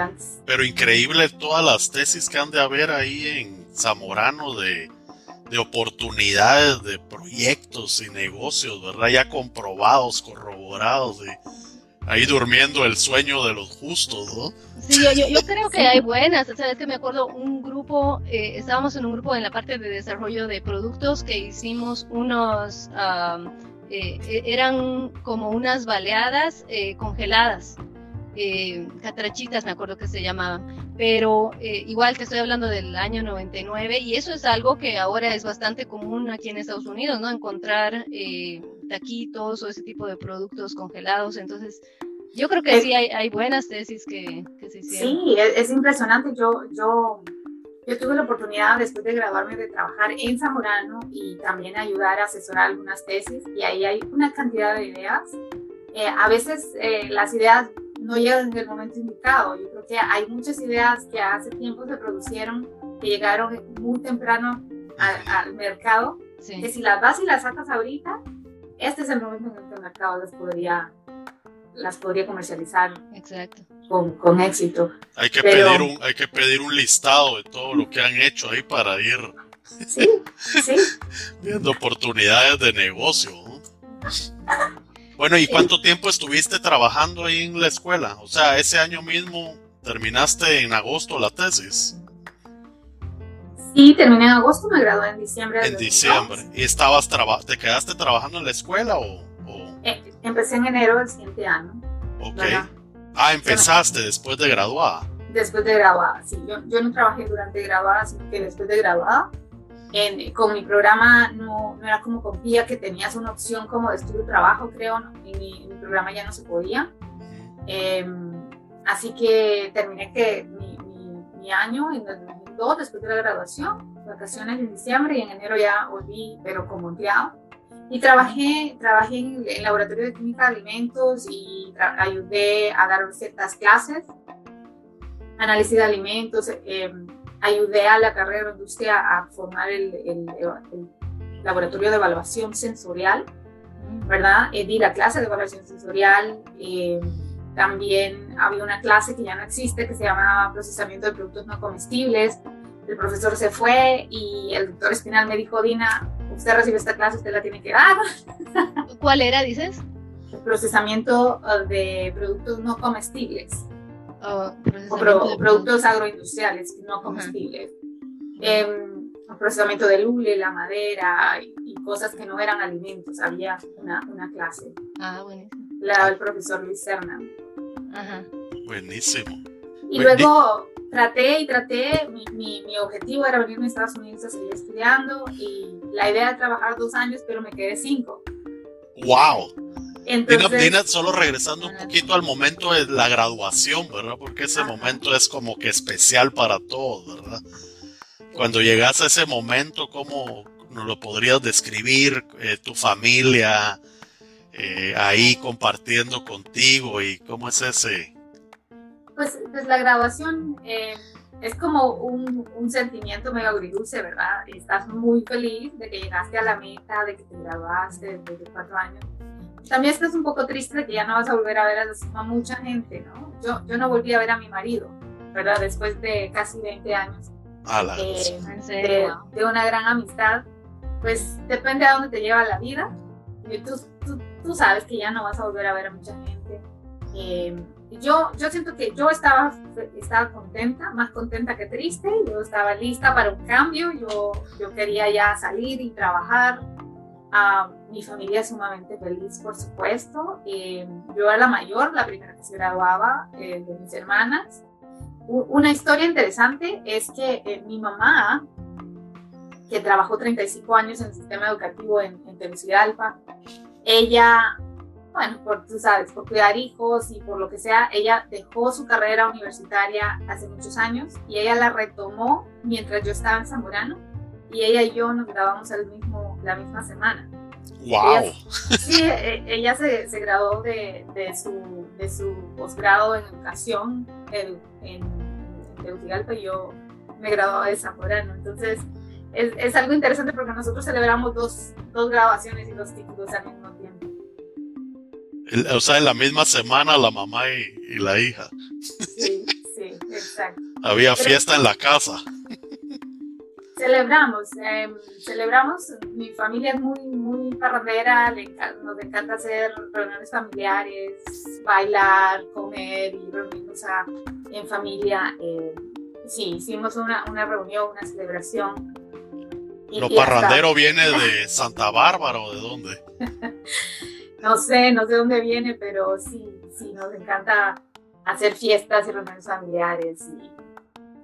pero increíble todas las tesis que han de haber ahí en Zamorano de, de oportunidades, de proyectos y negocios, ¿verdad? Ya comprobados, corroborados, de ahí durmiendo el sueño de los justos, ¿no? Sí, yo, yo, [laughs] creo que hay buenas, sabes que me acuerdo un grupo, eh, estábamos en un grupo en la parte de desarrollo de productos que hicimos unos... Eh, e-, eran como unas baleadas eh, congeladas, eh, catrachitas me acuerdo que se llamaban, pero igual que estoy hablando del año 99 y eso es algo que ahora es bastante común aquí en Estados Unidos, ¿no? Encontrar taquitos o ese tipo de productos congelados, entonces Yo creo que sí hay, hay buenas tesis que, que se hicieron. Sí, es, es, impresionante. Yo, yo, yo tuve la oportunidad después de graduarme de trabajar en Zamorano y también ayudar a asesorar algunas tesis y ahí hay una cantidad de ideas. Eh, a veces eh, las ideas no llegan en el momento indicado. Yo creo que hay muchas ideas que hace tiempo se producieron, que llegaron muy temprano al, mercado, que si las vas y las sacas ahorita, este es el momento en el que el mercado las podría, las podría comercializar Exacto. Con, con éxito. Hay que, pedir un, hay que pedir un listado de todo lo que han hecho ahí para ir sí, sí. [laughs] viendo oportunidades de negocio. Bueno, ¿y cuánto tiempo estuviste trabajando ahí en la escuela? O sea, ese año mismo terminaste en agosto la tesis. Sí, terminé en agosto, me gradué en diciembre. En diciembre. ¿Y estabas te quedaste trabajando en la escuela o...? Eh, empecé en enero del siguiente año. Ok. Ah, empezaste después de graduada. Después de graduada, sí. Yo, yo no trabajé durante graduada, sino que después de graduada. En, con mi programa no, no, era como con PIA, que tenías una opción como de estudio-trabajo, creo. No, mi, mi, programa ya no se podía. Eh, así que terminé que mi, mi, mi año en el después de la graduación, vacaciones en diciembre y en enero ya volví, pero como empleado. Y trabajé, trabajé en el laboratorio de química de alimentos y ayudé a dar ciertas clases, análisis de alimentos, eh, ayudé a la carrera de industria a formar el, el, el laboratorio de evaluación sensorial, ¿verdad? Eh, di la clase de evaluación sensorial. Eh, también había una clase que ya no existe que se llamaba procesamiento de productos no comestibles. El profesor se fue y el doctor Espinal me dijo, Dina, usted recibe esta clase, usted la tiene que dar. ¿Cuál era, dices? El procesamiento uh, de productos no comestibles. O pro, productos agroindustriales no comestibles. Uh -huh. eh, el procesamiento del hule, la madera y, y, cosas que no eran alimentos. Había una, una clase. Ah, buenísimo. La daba el profesor Luis Serna. Ajá. Buenísimo. Y luego traté y traté, mi, mi, mi, objetivo era venirme a Estados Unidos a seguir estudiando y la idea de trabajar dos años, pero me quedé cinco. ¡Wow! Entonces, Dina, Dina, solo regresando un poquito al momento de la graduación, ¿verdad? Porque ese ajá. momento es como que especial para todos, ¿verdad? Cuando llegas a ese momento, ¿cómo nos lo podrías describir? Eh, tu familia, eh, ahí compartiendo contigo y cómo es ese, pues, pues la graduación eh, es como un, un, sentimiento medio agridulce, ¿verdad? Estás muy feliz de que llegaste a la meta, de que te graduaste después de cuatro años. También estás un poco triste de que ya no vas a volver a ver a, a mucha gente, ¿no? Yo, yo no volví a ver a mi marido, ¿verdad? Después de casi 20 años. la eh, de, de, una gran amistad. Pues depende a dónde te lleva la vida. Y tú, tú, tú sabes que ya no vas a volver a ver a mucha gente. Eh, yo, yo siento que yo estaba, estaba contenta, más contenta que triste, yo estaba lista para un cambio, yo, yo quería ya salir y trabajar. Uh, mi familia es sumamente feliz, por supuesto. Eh, yo era la mayor, la primera que se graduaba eh, de mis hermanas. U una historia interesante es que eh, mi mamá, que trabajó 35 años en el sistema educativo en, en Tegucigalpa, ella bueno, por, tú sabes, por cuidar hijos y por lo que sea, ella dejó su carrera universitaria hace muchos años y ella la retomó mientras yo estaba en Zamorano y ella y yo nos grabamos el mismo, la misma semana. ¡Wow! Ella, [laughs] sí, ella se, se graduó de, de, su, de su posgrado en educación en, en Tegucigalpa y yo me graduaba de Zamorano. Entonces, es, es, algo interesante porque nosotros celebramos dos, dos graduaciones y dos títulos al mismo tiempo. O sea, en la misma semana la mamá y, y la hija. Sí, sí, exacto. Había Pero, fiesta en la casa. Celebramos, eh, celebramos, mi familia es muy, muy parrandera, nos encanta hacer reuniones familiares, bailar, comer y reunirnos a, en familia. Eh, sí, hicimos una, una reunión, una celebración. Y, ¿Lo parrandero viene de Santa Bárbara o de dónde? [laughs] no sé, no sé dónde viene, pero sí, sí, nos encanta hacer fiestas y reuniones familiares y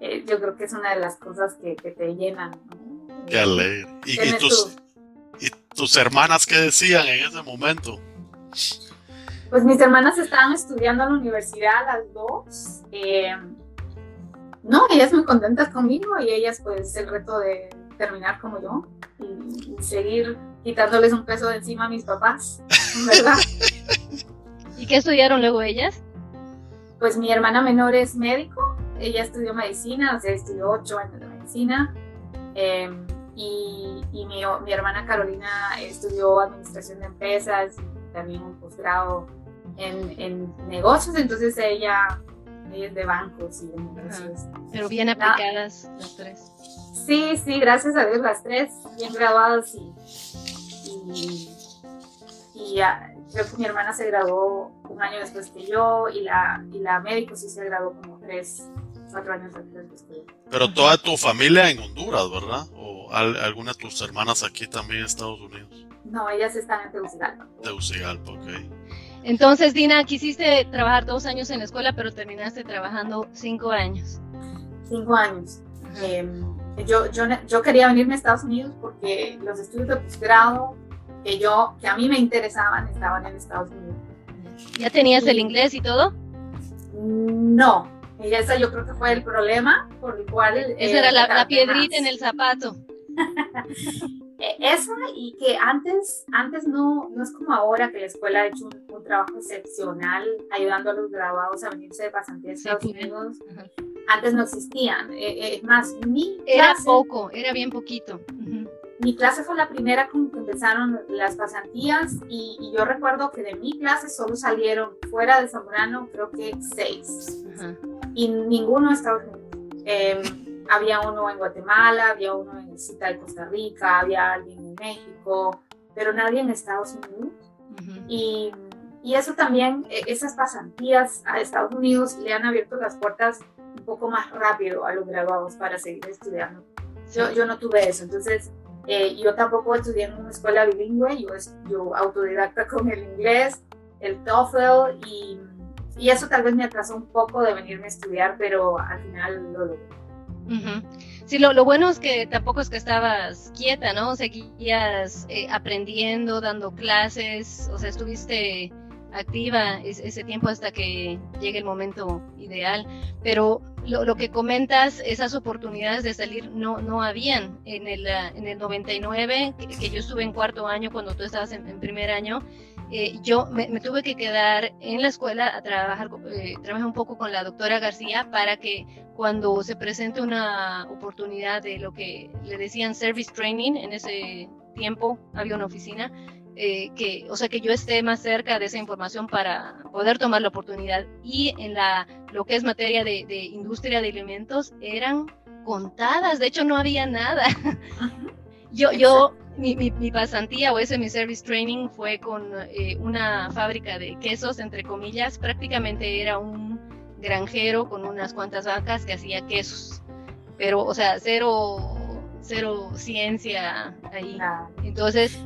eh, yo creo que es una de las cosas que, que te llenan. ¿no? Qué alegre. ¿Y, y, tus, ¿Y, tus, hermanas qué decían en ese momento? Pues mis hermanas estaban estudiando en la universidad las dos. Eh, no, ellas muy contentas conmigo y ellas pues el reto de terminar como yo y, seguir quitándoles un peso de encima a mis papás, ¿verdad? [laughs] ¿Y qué estudiaron luego ellas? Pues mi hermana menor es médico, ella estudió medicina, o sea, estudió ocho años de medicina. Em, y, y mi, mi, hermana Carolina estudió administración de empresas y también un posgrado en, en negocios, entonces ella es de bancos y de negocios. Pero bien aplicadas las tres. Sí, sí, gracias a Dios las tres, bien graduadas y, y, y creo que mi hermana se graduó un año después que yo y la, y la médico sí se graduó como tres, cuatro años después que yo. Pero toda tu familia en Honduras, ¿verdad? ¿O alguna de tus hermanas aquí también en Estados Unidos? No, ellas están en Tegucigalpa. Tegucigalpa, ok. Entonces, Dina, quisiste trabajar dos años en la escuela, pero terminaste trabajando cinco años. Cinco años. Em, yo, yo, yo quería venirme a Estados Unidos porque los estudios de posgrado que yo, que a mí me interesaban, estaban en Estados Unidos. ¿Ya tenías el inglés y todo? No, y ese yo creo que fue el problema por el cual... Esa era la, piedrita en el zapato. [laughs] E, eso y que antes, antes no, no es como ahora que la escuela ha hecho un, trabajo excepcional ayudando a los graduados a venirse de pasantía a Estados Unidos. Antes no existían. E, e, es más, mi Era poco, era bien poquito. Mi clase fue la primera con que empezaron las pasantías y, yo recuerdo que de mi clase solo salieron fuera de Zamorano creo que seis y ninguno de Estados Unidos. Em, había uno en Guatemala, había uno en Cita de Costa Rica, había alguien en México, pero nadie en Estados Unidos. y, y, eso también, esas pasantías a Estados Unidos le han abierto las puertas un poco más rápido a los graduados para seguir estudiando. Yo, yo no tuve eso, entonces eh, yo tampoco estudié en una escuela bilingüe, yo, yo autodidacta con el inglés, el TOEFL y, y, eso tal vez me atrasó un poco de venirme a estudiar, pero al final lo logré. Sí, lo, lo, bueno es que tampoco es que estabas quieta, ¿no? Seguías eh, aprendiendo, dando clases, o sea, estuviste activa ese tiempo hasta que llegue el momento ideal. Pero lo, lo, que comentas, esas oportunidades de salir no, no habían. En el, en el 99, que, yo estuve en cuarto año cuando tú estabas en, primer año, eh, yo me, tuve que quedar en la escuela a trabajar, eh, trabajé un poco con la doctora García para que cuando se presente una oportunidad de lo que le decían service training, en ese tiempo había una oficina, eh, que, o sea, que yo esté más cerca de esa información para poder tomar la oportunidad. Y en la, lo que es materia de, industria de alimentos eran contadas, de hecho no había nada. yo, yo, mi, mi, pasantía o ese mi service training fue con eh, una fábrica de quesos, entre comillas, prácticamente era un granjero con unas cuantas vacas que hacía quesos, pero, o sea, cero, cero ciencia ahí. Entonces,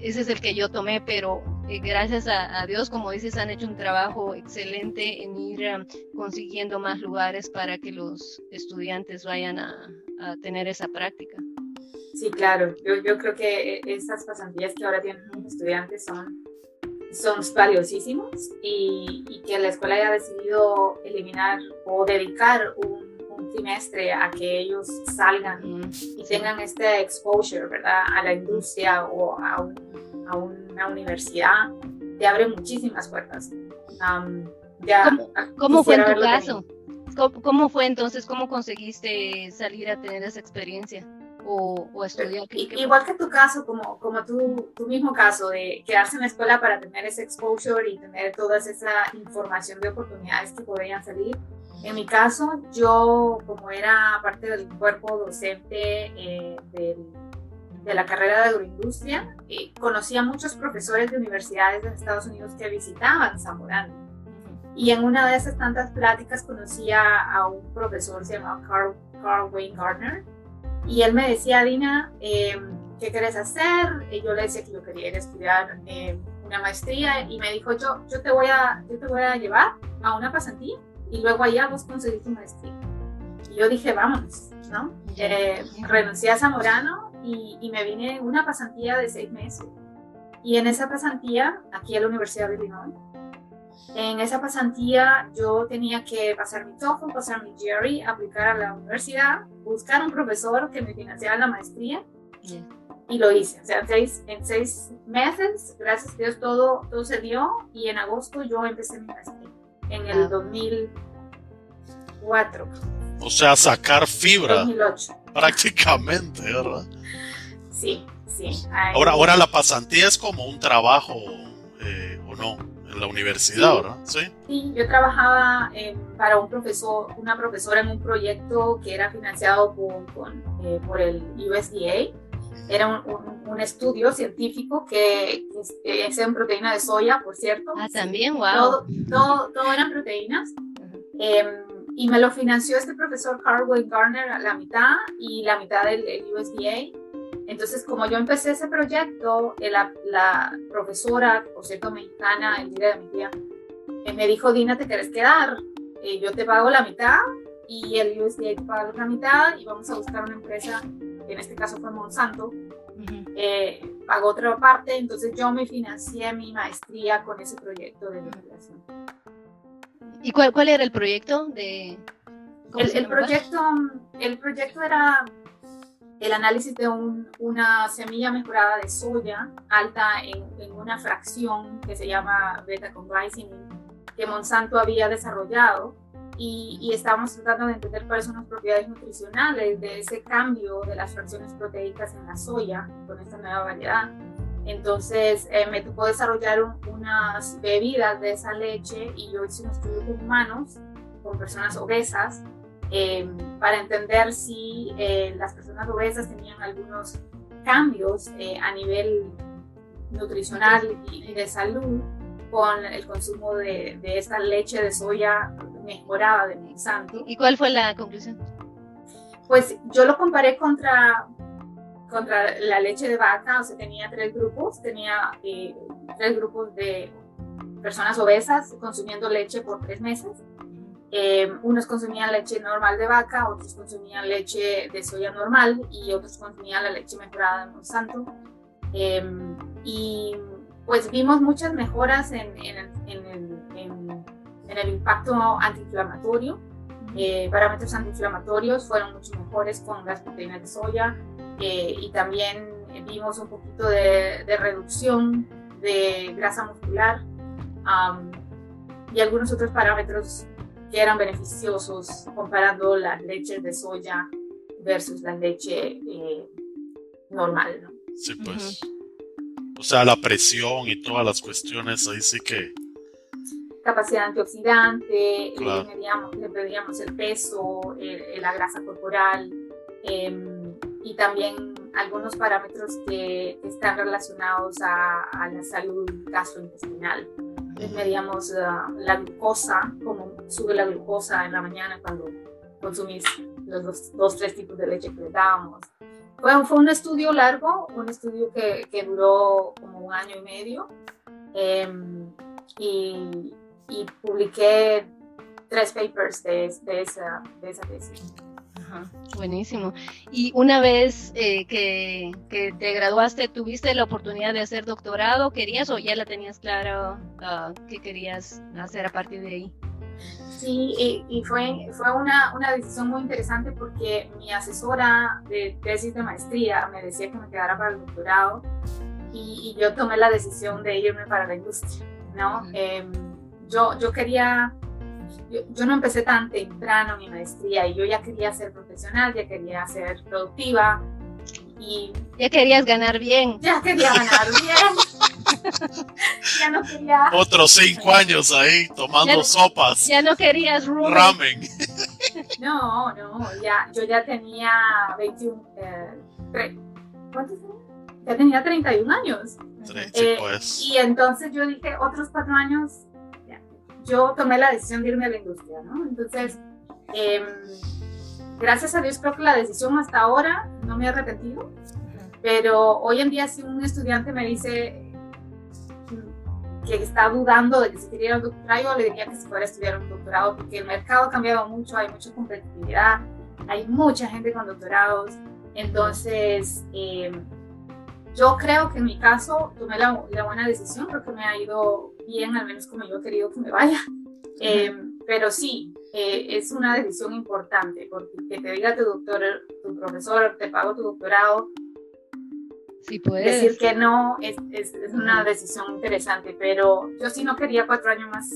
ese es el que yo tomé, pero eh, gracias a, Dios, como dices, han hecho un trabajo excelente en ir um, consiguiendo más lugares para que los estudiantes vayan a, tener esa práctica. Sí, claro. Yo, yo, creo que esas pasantías que ahora tienen los estudiantes son, son valiosísimos y, y, que la escuela haya decidido eliminar o dedicar un, trimestre a que ellos salgan y tengan este exposure, ¿verdad? A la industria o a un a una universidad, te abre muchísimas puertas. ya, ¿Cómo, fue en tu caso? ¿Cómo, fue entonces? ¿Cómo conseguiste salir a tener esa experiencia? O, o, estudiar. Igual que tu caso, como, como tu, tu, mismo caso de quedarse en la escuela para tener ese exposure y tener toda esa información de oportunidades que podrían salir. En mi caso, yo como era parte del cuerpo docente eh, del de la carrera de agroindustria, eh, conocí a muchos profesores de universidades de Estados Unidos que visitaban Zamorano. Y en una de esas tantas pláticas conocí a, un profesor, se llamaba Carl, Carl, Wayne Gardner, y él me decía, Dina, em, ¿qué quieres hacer? Y yo le decía que yo quería ir a estudiar em, una maestría, y me dijo, yo, yo, te voy a, yo te voy a llevar a una pasantía, y luego allá vos conseguís tu maestría. Y yo dije, vámonos, ¿no? Eh, renuncié a Zamorano y, me vine una pasantía de seis meses. Y en esa pasantía, aquí en la Universidad de Illinois, En esa pasantía yo tenía que pasar mi TOEFL, pasar mi GRE, aplicar a la universidad, buscar un profesor que me financiara la maestría y lo hice. O sea, en seis, en seis meses, gracias a Dios, todo, todo se dio y en agosto yo empecé mi maestría en el 2004. O sea, sacar fibra. 2008. Prácticamente, ¿verdad? Sí, sí. Ahora, ahora la pasantía es como un trabajo, eh, ¿o no? En la universidad, ¿verdad? Sí. Sí, yo trabajaba eh, para un profesor, una profesora en un proyecto que era financiado por, eh, por el USDA. Era un, un, estudio científico que, que, es en proteína de soya, por cierto. Ah, también, wow. Todo, todo, todo eran proteínas. Eh, y me lo financió este profesor Carl Wayne Garner la mitad y la mitad del, USDA. Entonces, como yo empecé ese proyecto, eh, la, la profesora, por cierto, mexicana, el día de mi tía, eh, me dijo, Dina, ¿te quieres quedar? Eh, yo te pago la mitad y el USDA te paga la otra mitad y vamos a buscar una empresa, que en este caso fue Monsanto, pagó otra parte, entonces yo me financié mi maestría con ese proyecto de investigación. ¿Y cuál, cuál era el proyecto de...? El, el proyecto, el proyecto era el análisis de un, una semilla mejorada de soya alta en, una fracción que se llama beta-conglycine que Monsanto había desarrollado y, y, estábamos tratando de entender cuáles son las propiedades nutricionales de ese cambio de las fracciones proteicas en la soya con esta nueva variedad. Entonces eh, me tocó desarrollar un, unas bebidas de esa leche y yo hice un estudio con humanos, con personas obesas, eh, para entender si eh, las personas obesas tenían algunos cambios eh, a nivel nutricional y, y, de salud con el consumo de, de esta leche de soya mejorada de Monsanto. ¿Y cuál fue la conclusión? Pues yo lo comparé contra contra la leche de vaca, o sea, tenía tres grupos, tenía eh, tres grupos de personas obesas consumiendo leche por tres meses. Eh, unos consumían leche normal de vaca, otros consumían leche de soya normal y otros consumían la leche mejorada de Monsanto. Eh, y pues vimos muchas mejoras en, en, en, en el impacto antiinflamatorio. parámetros antiinflamatorios fueron mucho mejores con las proteínas de soya, eh, y también vimos un poquito de, de reducción de grasa muscular um, y algunos otros parámetros que eran beneficiosos comparando las leches de soya versus la leche eh, normal. ¿no? Sí, pues. Uh -huh. O sea, la presión y todas las cuestiones ahí sí que... Capacidad antioxidante, claro. le, medíamos, el peso, eh, la grasa corporal. Eh, y también algunos parámetros que, que están relacionados a, a, la salud gastrointestinal. Entonces medíamos uh, la glucosa, cómo sube la glucosa en la mañana cuando consumís los dos, dos tres tipos de leche que le dábamos. Fue, fue un estudio largo, un estudio que, que duró como un año y medio eh, y, y, publiqué tres papers de, de, esa, de esa tesis. Ajá, buenísimo. Y una vez eh, que, que, te graduaste, ¿tuviste la oportunidad de hacer doctorado? ¿Querías o ya la tenías claro uh, qué querías hacer a partir de ahí? Sí, y, y fue, fue una, una, decisión muy interesante porque mi asesora de tesis de maestría me decía que me quedara para el doctorado y, y yo tomé la decisión de irme para la industria, ¿no? Uh -huh. eh, yo, yo quería yo, yo, no empecé tan temprano mi maestría y yo ya quería ser profesional, ya quería ser productiva y... Ya querías ganar bien. Ya quería ganar bien. [laughs] ya no quería... Otros cinco años ahí tomando ya, sopas. Ya no querías ramen. no, no, ya, yo ya tenía 21... Eh, ¿Cuántos años? Ya tenía 31 años. Sí, eh, pues. Y entonces yo dije, otros cuatro años yo tomé la decisión de irme a la industria, ¿no? Entonces, eh, gracias a Dios creo que la decisión hasta ahora no me he arrepentido, pero hoy en día si un estudiante me dice que está dudando de que se quería un doctorado, yo le diría que se fuera a estudiar un doctorado, porque el mercado ha cambiado mucho, hay mucha competitividad, hay mucha gente con doctorados, entonces eh, yo creo que en mi caso tomé la, la, buena decisión, creo que me ha ido bien, al menos como yo he querido que me vaya. Eh, pero sí, eh, es una decisión importante, porque que te diga tu doctor, tu profesor, te pago tu doctorado, Sí, puedes. decir que no es, es, es, una decisión interesante, pero yo sí no quería cuatro años más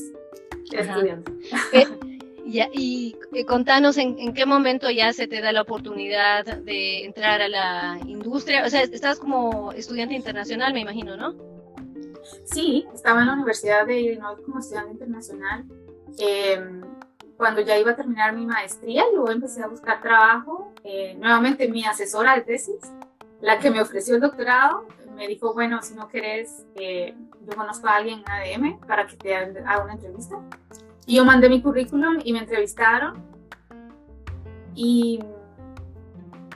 estudiando. [laughs] Ya, y eh, contanos en, en, qué momento ya se te da la oportunidad de entrar a la industria. O sea, estás como estudiante internacional, me imagino, ¿no? Sí, estaba en la Universidad de Illinois como estudiante internacional. Eh, cuando ya iba a terminar mi maestría, luego empecé a buscar trabajo. Eh, nuevamente mi asesora de tesis, la que me ofreció el doctorado, me dijo, bueno, si no querés, eh, yo conozco a alguien en ADM para que te haga una entrevista. Y yo mandé mi currículum y me entrevistaron. Y,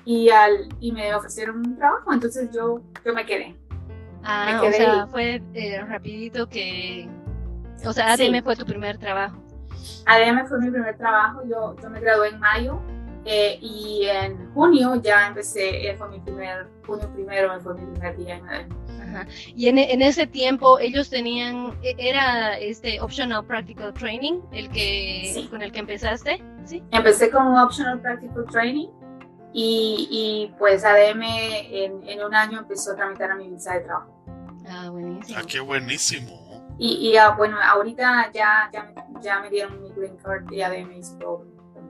y, al, y me ofrecieron un trabajo, entonces yo, yo me quedé. Ah, o sea, fue eh, rapidito que... O sea, ADM sí. fue tu primer trabajo. ADM fue mi primer trabajo, yo, yo me gradué en mayo eh, y en junio ya empecé, eh, fue mi primer, junio primero fue mi primer día en ADM. Ajá. Y en, en, ese tiempo ellos tenían, era este Optional Practical Training, el que, sí. con el que empezaste, ¿sí? Empecé con un Optional Practical Training y, y pues ADM en, en, un año empezó a tramitar a mi visa de trabajo. Ah, buenísimo. Ah, qué buenísimo. Y, y uh, bueno, ahorita ya, ya, ya, me dieron mi green card y ADM hizo todo.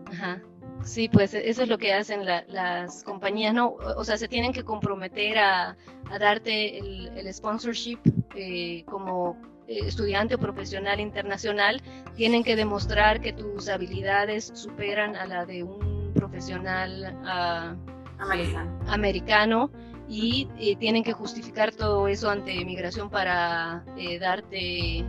Ajá. Sí, pues eso es lo que hacen la, las compañías, ¿no? O sea, se tienen que comprometer a, a darte el, el sponsorship eh, como estudiante o profesional internacional. Tienen que demostrar que tus habilidades superan a la de un profesional uh, americano. americano y eh, tienen que justificar todo eso ante migración para eh, darte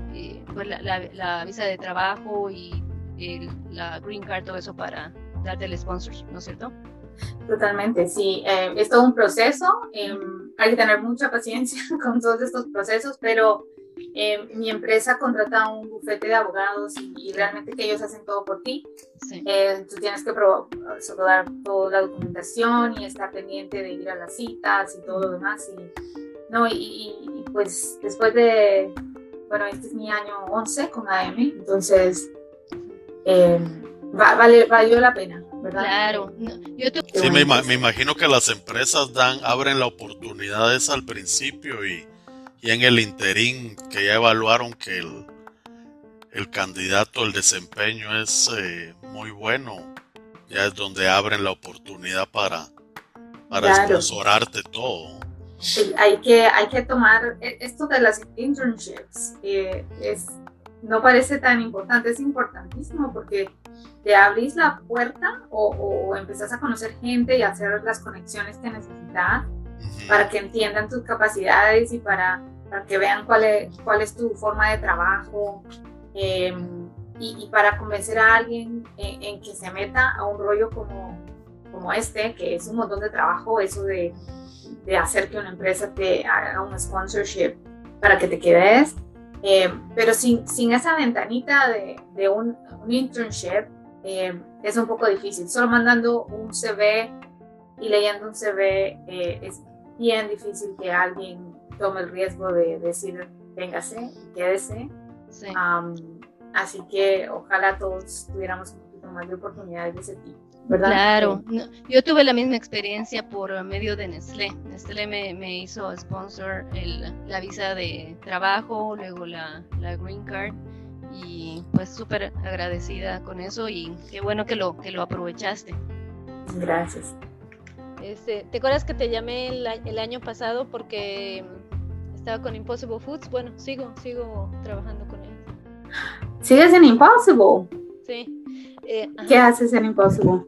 pues la, la, la, visa de trabajo y el, la green card, todo eso para darte el sponsorship, ¿no es cierto? Totalmente, sí. Es todo un proceso. Eh, hay que tener mucha paciencia [laughs] con todos estos procesos, pero eh, mi empresa contrata un bufete de abogados y, y, realmente que ellos hacen todo por ti. Sí. tú tienes que dar toda la documentación y estar pendiente de ir a las citas y todo lo demás. Y, no, y, y pues después de, bueno, este es mi año 11 con AM, entonces va, vale, valió la pena. ¿verdad? Claro. Yo te... Sí, me, me, imagino que las empresas dan, abren la oportunidad esa al principio y, y en el interín que ya evaluaron que el, el candidato, el desempeño es eh, muy bueno, ya es donde abren la oportunidad para, para claro. todo. Sí, hay que, hay que tomar e, esto de las internships, eh, es, no parece tan importante, es importantísimo porque te abrís la puerta o, o empezás a conocer gente y hacer las conexiones que necesitas para que entiendan tus capacidades y para, para que vean cuál es, cuál es tu forma de trabajo eh, y, para convencer a alguien en, que se meta a un rollo como, como este, que es un montón de trabajo, eso de, de hacer que una empresa te haga un sponsorship para que te quedes. Eh, pero sin, sin esa ventanita de, de un, un internship, eh, es un poco difícil. Solo mandando un CV y leyendo un CV eh, es bien difícil que alguien tome el riesgo de decir, véngase, quédese. Sí. Um, así que ojalá todos tuviéramos un poquito más de oportunidades de ese tipo. ¿verdad? Claro, no, yo tuve la misma experiencia por medio de Nestlé. Nestlé me, me hizo sponsor el, la visa de trabajo, luego la, la green card y pues súper agradecida con eso y qué bueno que lo, que lo aprovechaste. Gracias. Este, ¿Te acuerdas que te llamé el, el, año pasado porque estaba con Impossible Foods? Bueno, sigo, sigo trabajando con ellos. ¿Sigues en Impossible? Sí. Eh, ¿Qué haces en Impossible?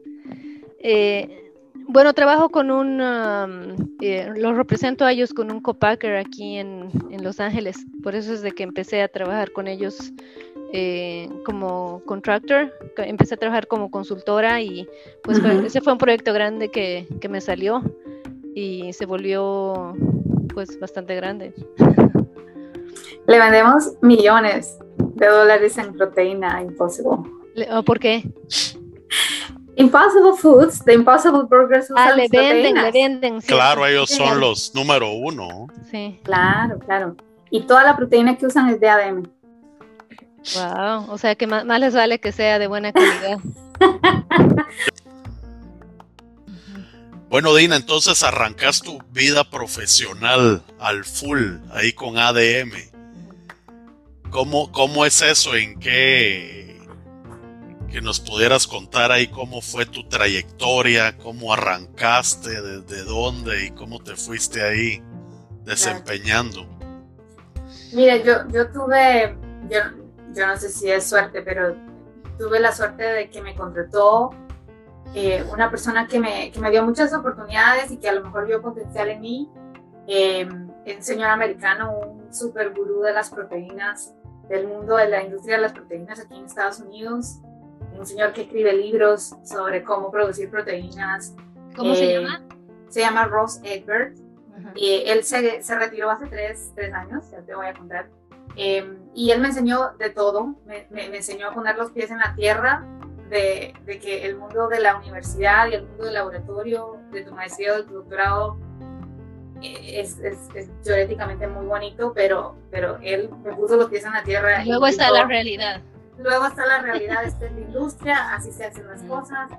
Eh, bueno, trabajo con un, um, eh, los represento a ellos con un copacker aquí en, en, Los Ángeles. Por eso es de que empecé a trabajar con ellos eh, como contractor. Empecé a trabajar como consultora y pues uh -huh. fue, ese fue un proyecto grande que, que, me salió y se volvió pues bastante grande. [laughs] Le vendemos millones de dólares en proteína a Impossible. ¿Por qué? [laughs] Impossible Foods, The Impossible Burgers usan ah, le venden, proteínas. le venden. Sí, claro, sí, ellos sí, son los número uno. Sí. Claro, claro. Y toda la proteína que usan es de ADM. Wow, o sea que más, les vale que sea de buena calidad. [laughs] Bueno, Dina, entonces arrancas tu vida profesional al full ahí con ADM. ¿Cómo, cómo es eso? ¿En qué? Que nos pudieras contar ahí cómo fue tu trayectoria, cómo arrancaste, desde dónde y cómo te fuiste ahí desempeñando. Mira, yo, yo tuve, yo, yo no sé si es suerte, pero tuve la suerte de que me contrató eh, una persona que me, que me, dio muchas oportunidades y que a lo mejor vio potencial en mí. Eh, un señor americano, un super gurú de las proteínas, del mundo de la industria de las proteínas aquí en Estados Unidos. Un señor que escribe libros sobre cómo producir proteínas. ¿Cómo se eh, llama? Se llama Ross Egbert. y él se, se, retiró hace tres, tres, años, ya te voy a contar. y él me enseñó de todo, me, me, me, enseñó a poner los pies en la tierra, de, que el mundo de la universidad y el mundo del laboratorio, de tu maestría o de tu doctorado, eh, es, teóricamente muy bonito, pero, pero él me puso los pies en la tierra. luego está la realidad. Luego está la realidad, [laughs] esta es la industria, así se hacen las cosas,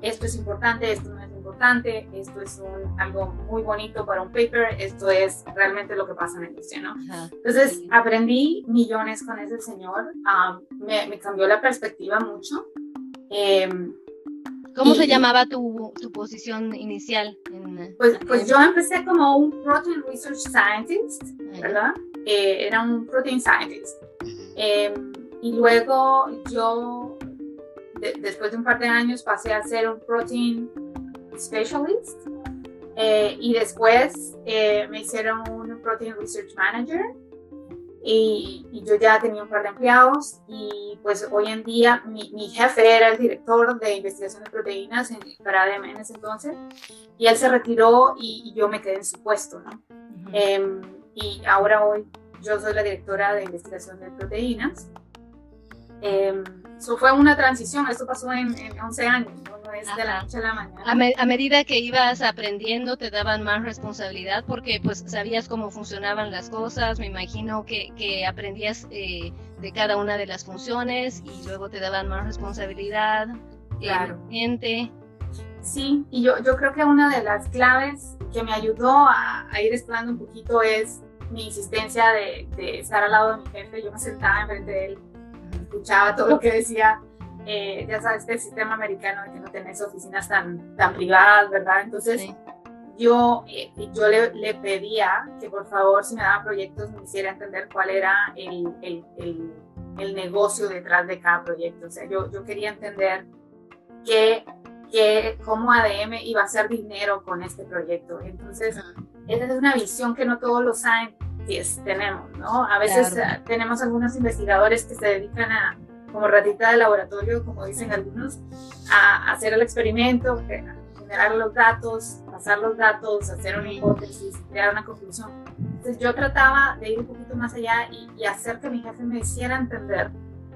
esto es importante, esto no es importante, esto es un, algo muy bonito para un paper, esto es realmente lo que pasa en la industria, ¿no? Entonces aprendí millones con ese señor, ah, me, me cambió la perspectiva mucho Em, ¿Cómo se llamaba tu, tu posición inicial? En, pues, pues yo empecé como un Protein Research Scientist, ¿verdad? Eh, era un Protein Scientist. Em, y luego yo, después de un par de años, pasé a ser un Protein Specialist. Eh, y después eh, me hicieron un Protein Research Manager y, yo ya tenía un par de empleados y pues hoy en día mi, mi jefe era el director de investigación de proteínas en, para ADM en ese entonces y él se retiró y, yo me quedé en su puesto, ¿no? Em, y ahora hoy yo soy la directora de investigación de proteínas. Eh, eso fue una transición, esto pasó en, 11 años, no, es de la noche a la mañana. A, medida que ibas aprendiendo te daban más responsabilidad porque pues sabías cómo funcionaban las cosas, me imagino que, que aprendías eh, de cada una de las funciones y luego te daban más responsabilidad. Eh, claro. Gente. Sí, y yo, yo creo que una de las claves que me ayudó a, ir explorando un poquito es mi insistencia de, de, estar al lado de mi jefe. Yo me sentaba enfrente de él escuchaba todo lo que decía, eh, ya sabes que el sistema americano de que no tenés oficinas tan, tan privadas, ¿verdad? Entonces yo, eh, yo le, le, pedía que por favor si me daba proyectos me hiciera entender cuál era el, el, el, el negocio detrás de cada proyecto. O sea, yo, yo quería entender que, que, cómo ADM iba a hacer dinero con este proyecto. Entonces, esa es una visión que no todos lo saben tenemos, ¿no? A veces eh, tenemos algunos investigadores que se dedican a, como ratita de laboratorio, como dicen algunos, a, hacer el experimento, a generar los datos, pasar los datos, hacer una hipótesis, crear una conclusión. Entonces yo trataba de ir un poquito más allá y, hacer que mi jefe me hiciera entender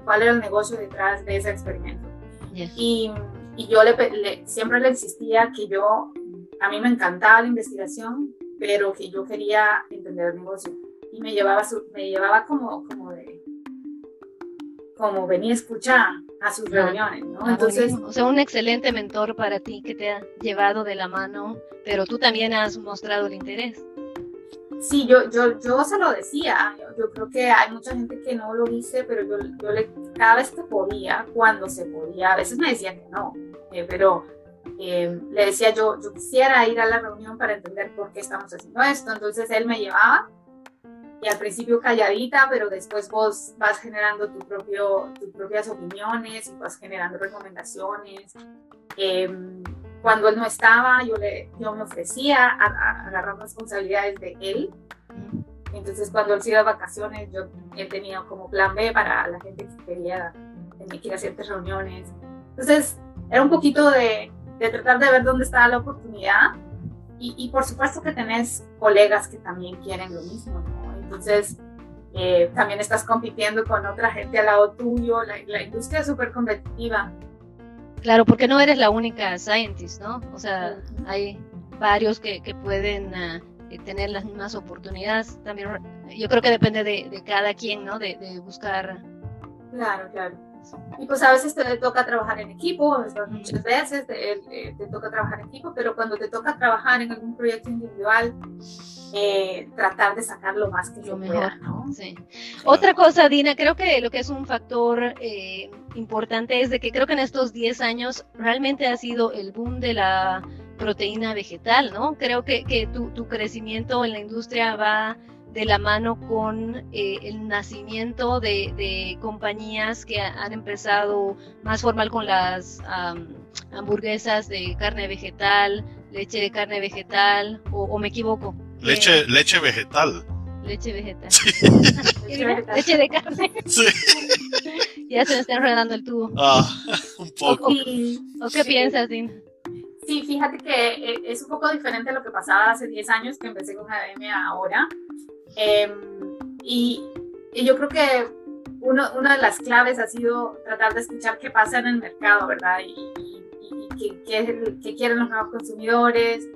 cuál era el negocio detrás de ese experimento. Y, y, yo le, siempre le insistía que yo, a mí me encantaba la investigación, pero que yo quería entender el negocio. Y me llevaba, me llevaba como, como de, como venía a escuchar a sus reuniones, ¿no? Ah, Entonces, o sea, un excelente mentor para ti que te ha llevado de la mano, pero tú también has mostrado el interés. Sí, yo, yo, yo se lo decía, yo, creo que hay mucha gente que no lo dice, pero yo, yo le, cada vez que podía, cuando se podía, a veces me decían que no, eh, pero eh, le decía yo, yo quisiera ir a la reunión para entender por qué estamos haciendo esto. Entonces él me llevaba y al principio calladita, pero después vos vas generando tu propio, tus propias opiniones y vas generando recomendaciones. Em, cuando él no estaba, yo, le, yo me ofrecía a, agarrar responsabilidades de él. Entonces cuando él se iba de vacaciones, yo he tenido como plan B para la gente que quería, que ir a ciertas reuniones. Entonces era un poquito de, de tratar de ver dónde está la oportunidad. Y, y, por supuesto que tenés colegas que también quieren lo mismo, ¿no? Entonces, eh, también estás compitiendo con otra gente al lado tuyo, la, la industria es súper competitiva. Claro, porque no eres la única scientist, ¿no? O sea, hay varios que, que pueden uh, tener las mismas oportunidades. También, yo creo que depende de, de cada quien, ¿no? De, de buscar Claro, claro. Y pues a veces te toca trabajar en equipo, muchas veces te, te, toca trabajar en equipo, pero cuando te toca trabajar en algún proyecto individual, eh, tratar de sacar lo más que lo mejor. ¿no? Sí. Otra cosa, Dina, creo que lo que es un factor eh, importante es de que creo que en estos 10 años realmente ha sido el boom de la proteína vegetal, ¿no? Creo que, que tu, tu crecimiento en la industria va de la mano con eh, el nacimiento de, de, compañías que han empezado más formal con las hamburguesas de carne vegetal, leche de carne vegetal, o, me equivoco. Leche, leche vegetal. [laughs] [laughs] Leche vegetal. leche de carne. Sí. [laughs] ya se me está enredando el tubo. Ah, un poco. ¿O, qué piensas, Din? Sí, fíjate que eh, es un poco diferente a lo que pasaba hace 10 años que empecé con academia ahora. Em, y, yo creo que uno, una de las claves ha sido tratar de escuchar qué pasa en el mercado, ¿verdad? Y, qué, qué, quieren los nuevos consumidores.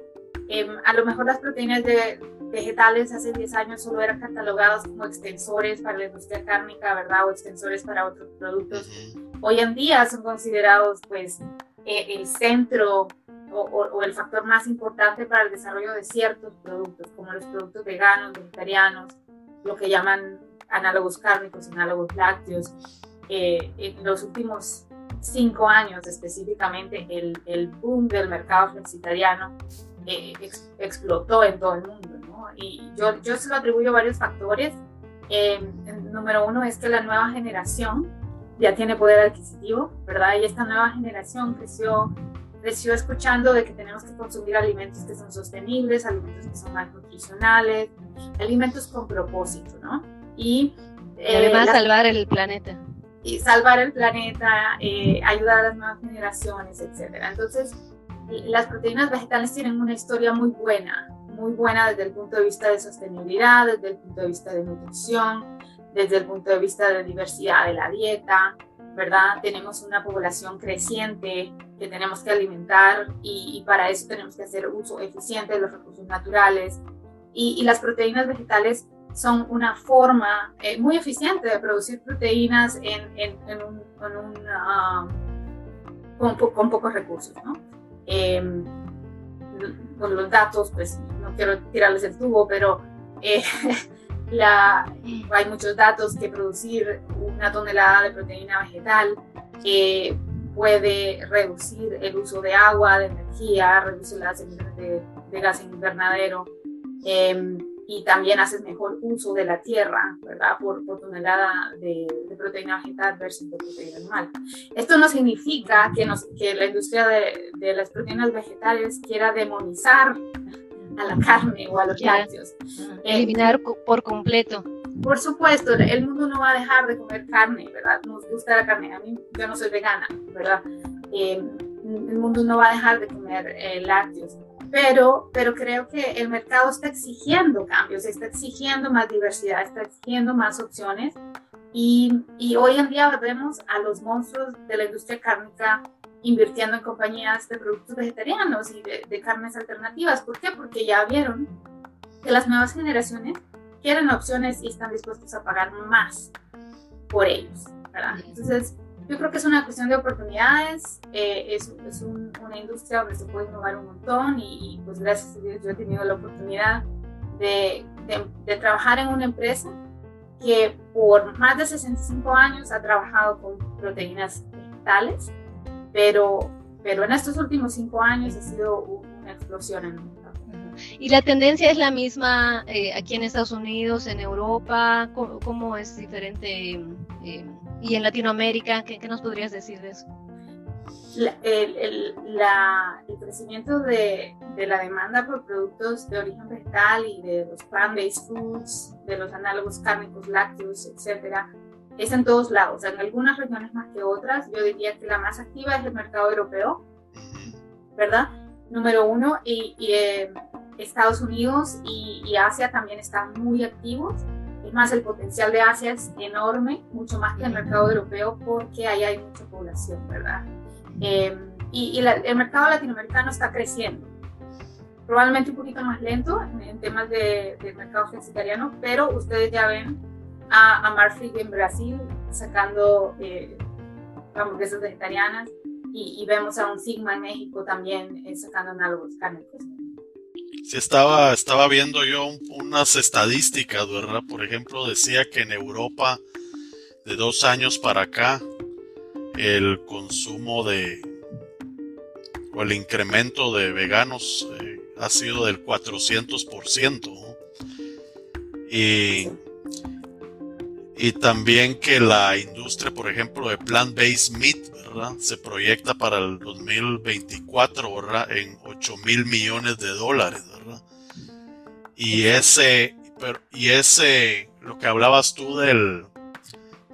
Em, a lo mejor las proteínas de, vegetales hace 10 años solo eran catalogadas como extensores para la industria cárnica, ¿verdad? O extensores para otros productos. Hoy en día son considerados, pues, eh, el centro o, el factor más importante para el desarrollo de ciertos productos, como los productos veganos, vegetarianos, lo que llaman análogos cárnicos, análogos lácteos. Eh, en los últimos cinco años específicamente, el, el boom del mercado vegetariano eh, explotó en todo el mundo. ¿no? Y yo, yo se lo atribuyo varios factores. Eh, número uno es que la nueva generación ya tiene poder adquisitivo, ¿verdad? Y esta nueva generación creció creció escuchando de que tenemos que consumir alimentos que son sostenibles, alimentos que son más nutricionales, alimentos con propósito, ¿no? Y, eh, además salvar el planeta. Y salvar el planeta, eh, ayudar a las nuevas generaciones, etc. Entonces, las proteínas vegetales tienen una historia muy buena, muy buena desde el punto de vista de sostenibilidad, desde el punto de vista de nutrición, desde el punto de vista de diversidad de la dieta, ¿verdad? Tenemos una población creciente que tenemos que alimentar y, para eso tenemos que hacer uso eficiente de los recursos naturales. Y, las proteínas vegetales son una forma eh, muy eficiente de producir proteínas en, en, un, ah, con, con, pocos recursos, ¿no? Eh, con los datos, pues no quiero tirarles el tubo, pero eh, [laughs] la, hay muchos datos que producir una tonelada de proteína vegetal eh, puede reducir el uso de agua, de energía, reducir las emisiones de, gas invernadero em, y también haces mejor uso de la tierra, ¿verdad? Por, tonelada de, proteína vegetal versus de proteína animal. Esto no significa que, nos, que la industria de, de las proteínas vegetales quiera demonizar a la carne o a los [laughs] lácteos. Eliminar por completo. Por supuesto, el mundo no va a dejar de comer carne, ¿verdad? Nos gusta la carne. A mí, yo no soy vegana, ¿verdad? Eh, el mundo no va a dejar de comer eh, lácteos. Pero, pero creo que el mercado está exigiendo cambios, está exigiendo más diversidad, está exigiendo más opciones. Y, y hoy en día vemos a los monstruos de la industria cárnica invirtiendo en compañías de productos vegetarianos y de, carnes alternativas. ¿Por qué? Porque ya vieron que las nuevas generaciones quieren opciones y están dispuestos a pagar más por ellos. ¿verdad? Entonces, yo creo que es una cuestión de oportunidades, eh, es, es una industria donde se puede innovar un montón y, pues gracias a Dios yo he tenido la oportunidad de, de, de, trabajar en una empresa que por más de 65 años ha trabajado con proteínas vegetales pero, pero en estos últimos cinco años ha sido una explosión en el mercado. ¿Y la tendencia es la misma eh, aquí en Estados Unidos, en Europa? ¿Cómo, es diferente? Eh, ¿Y en Latinoamérica? ¿Qué, nos podrías decir de eso? el, el, la, el, crecimiento de, de, la demanda por productos de origen vegetal y de los plant-based foods, de los análogos cárnicos, lácteos, etcétera, es en todos lados, en algunas regiones más que otras. Yo diría que la más activa es el mercado europeo, ¿verdad? Número uno, y, eh, Estados Unidos y, Asia también están muy activos. Es más, el potencial de Asia es enorme, mucho más que el mercado europeo, porque ahí hay mucha población, ¿verdad? Em, y, el mercado latinoamericano está creciendo. Probablemente un poquito más lento en, temas de, de mercado vegetariano, pero ustedes ya ven a, a Marfrig en Brasil sacando eh, hamburguesas vegetarianas y, vemos a un Sigma en México también eh, sacando análogos cárnicos. Sí, estaba, estaba viendo yo unas estadísticas, ¿verdad? Por ejemplo, decía que en Europa, de dos años para acá, el consumo de, o el incremento de veganos eh, ha sido del 400%. Y, y también que la industria, por ejemplo, de plant-based meat, ¿verdad? Se proyecta para el 2024, ¿verdad? En 8 mil millones de dólares, ¿verdad? Y ese, y ese, lo que hablabas tú del,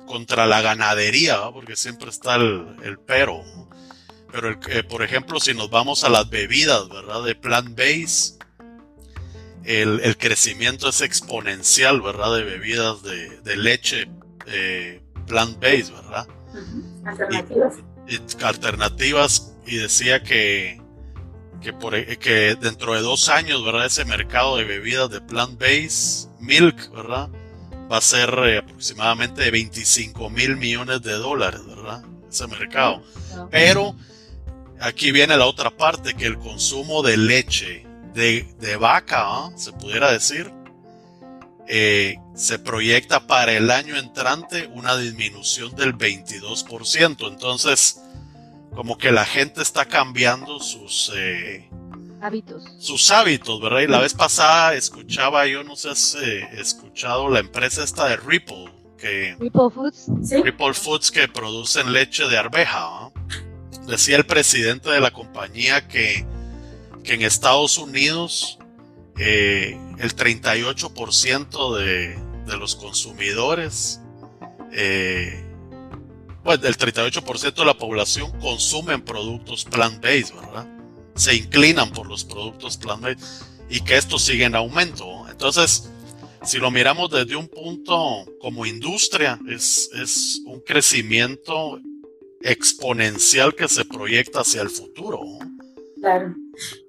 contra la ganadería, porque siempre está el, pero. Pero, el, eh, por ejemplo, si nos vamos a las bebidas, ¿verdad? De plant-based, el, crecimiento es exponencial, ¿verdad? De bebidas de, leche eh, plant-based, ¿verdad? Alternativas. Y, alternativas, y decía que, que, por, e, que dentro de dos años, ¿verdad? Ese mercado de bebidas de plant-based, milk, ¿verdad? Va a ser eh, aproximadamente de 25 mil millones de dólares, ¿verdad? Ese mercado. Pero aquí viene la otra parte, que el consumo de leche de, vaca, ¿ah? se pudiera decir, eh, se proyecta para el año entrante una disminución del 22%. Entonces, como que la gente está cambiando sus eh, hábitos. Sus hábitos, ¿verdad? Y la vez pasada escuchaba, yo no sé si escuchado la empresa esta de Ripple, que Ripple Foods, Ripple Foods que producen leche de arveja. ¿ah? Decía el presidente de la compañía que, que en Estados Unidos eh, el 38% de, de, los consumidores, eh, pues el 38% de la población consumen productos plant-based, ¿verdad? Se inclinan por los productos plant-based y que esto sigue en aumento. Entonces, si lo miramos desde un punto como industria, es, es un crecimiento exponencial que se proyecta hacia el futuro. Claro,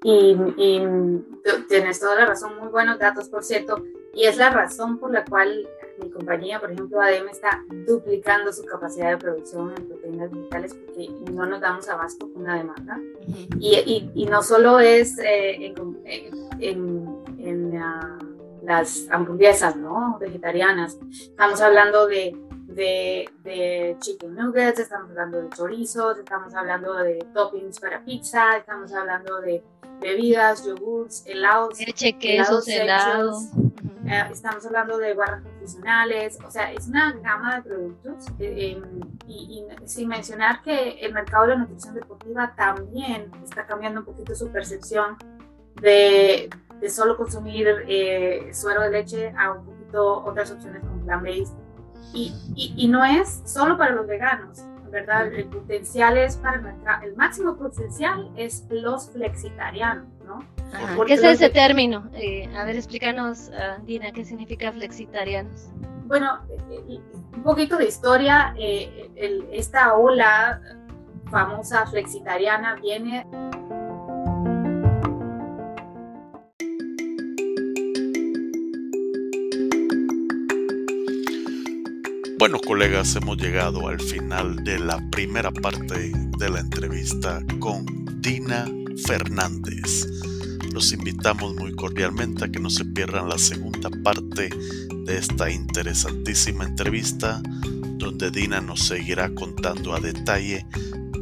y, tienes toda la razón, muy buenos datos, por cierto, y es la razón por la cual mi compañía, por ejemplo, ADM, está duplicando su capacidad de producción en proteínas digitales porque no nos damos abasto con la demanda. y, y, no solo es eh, en, en, las hamburguesas ¿no? vegetarianas, estamos hablando de de, chicken nuggets, estamos hablando de chorizos, estamos hablando de toppings para pizza, estamos hablando de bebidas, yogurts, helados, leche, quesos, helados. Eh, estamos hablando de barras nutricionales, o sea, es una gama de productos. Eh, em, y, sin mencionar que el mercado de la nutrición deportiva también está cambiando un poquito su percepción de, de solo consumir eh, suero de leche a un poquito otras opciones como plant-based y, y, no es solo para los veganos, ¿verdad? El potencial es para el mercado, el máximo potencial es los flexitarianos, ¿no? ¿Qué es ese término? Eh, a ver, explícanos, uh, Dina, ¿qué significa flexitarianos? Bueno, eh, un poquito de historia, eh, esta ola famosa flexitariana viene Bueno, colegas, hemos llegado al final de la primera parte de la entrevista con Dina Fernández. Los invitamos muy cordialmente a que no se pierdan la segunda parte de esta interesantísima entrevista, donde Dina nos seguirá contando a detalle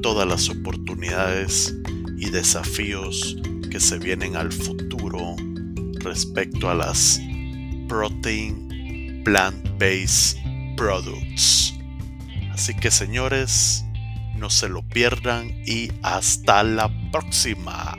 todas las oportunidades y desafíos que se vienen al futuro respecto a las protein plant-based Products. Así que señores, no se lo pierdan y hasta la próxima.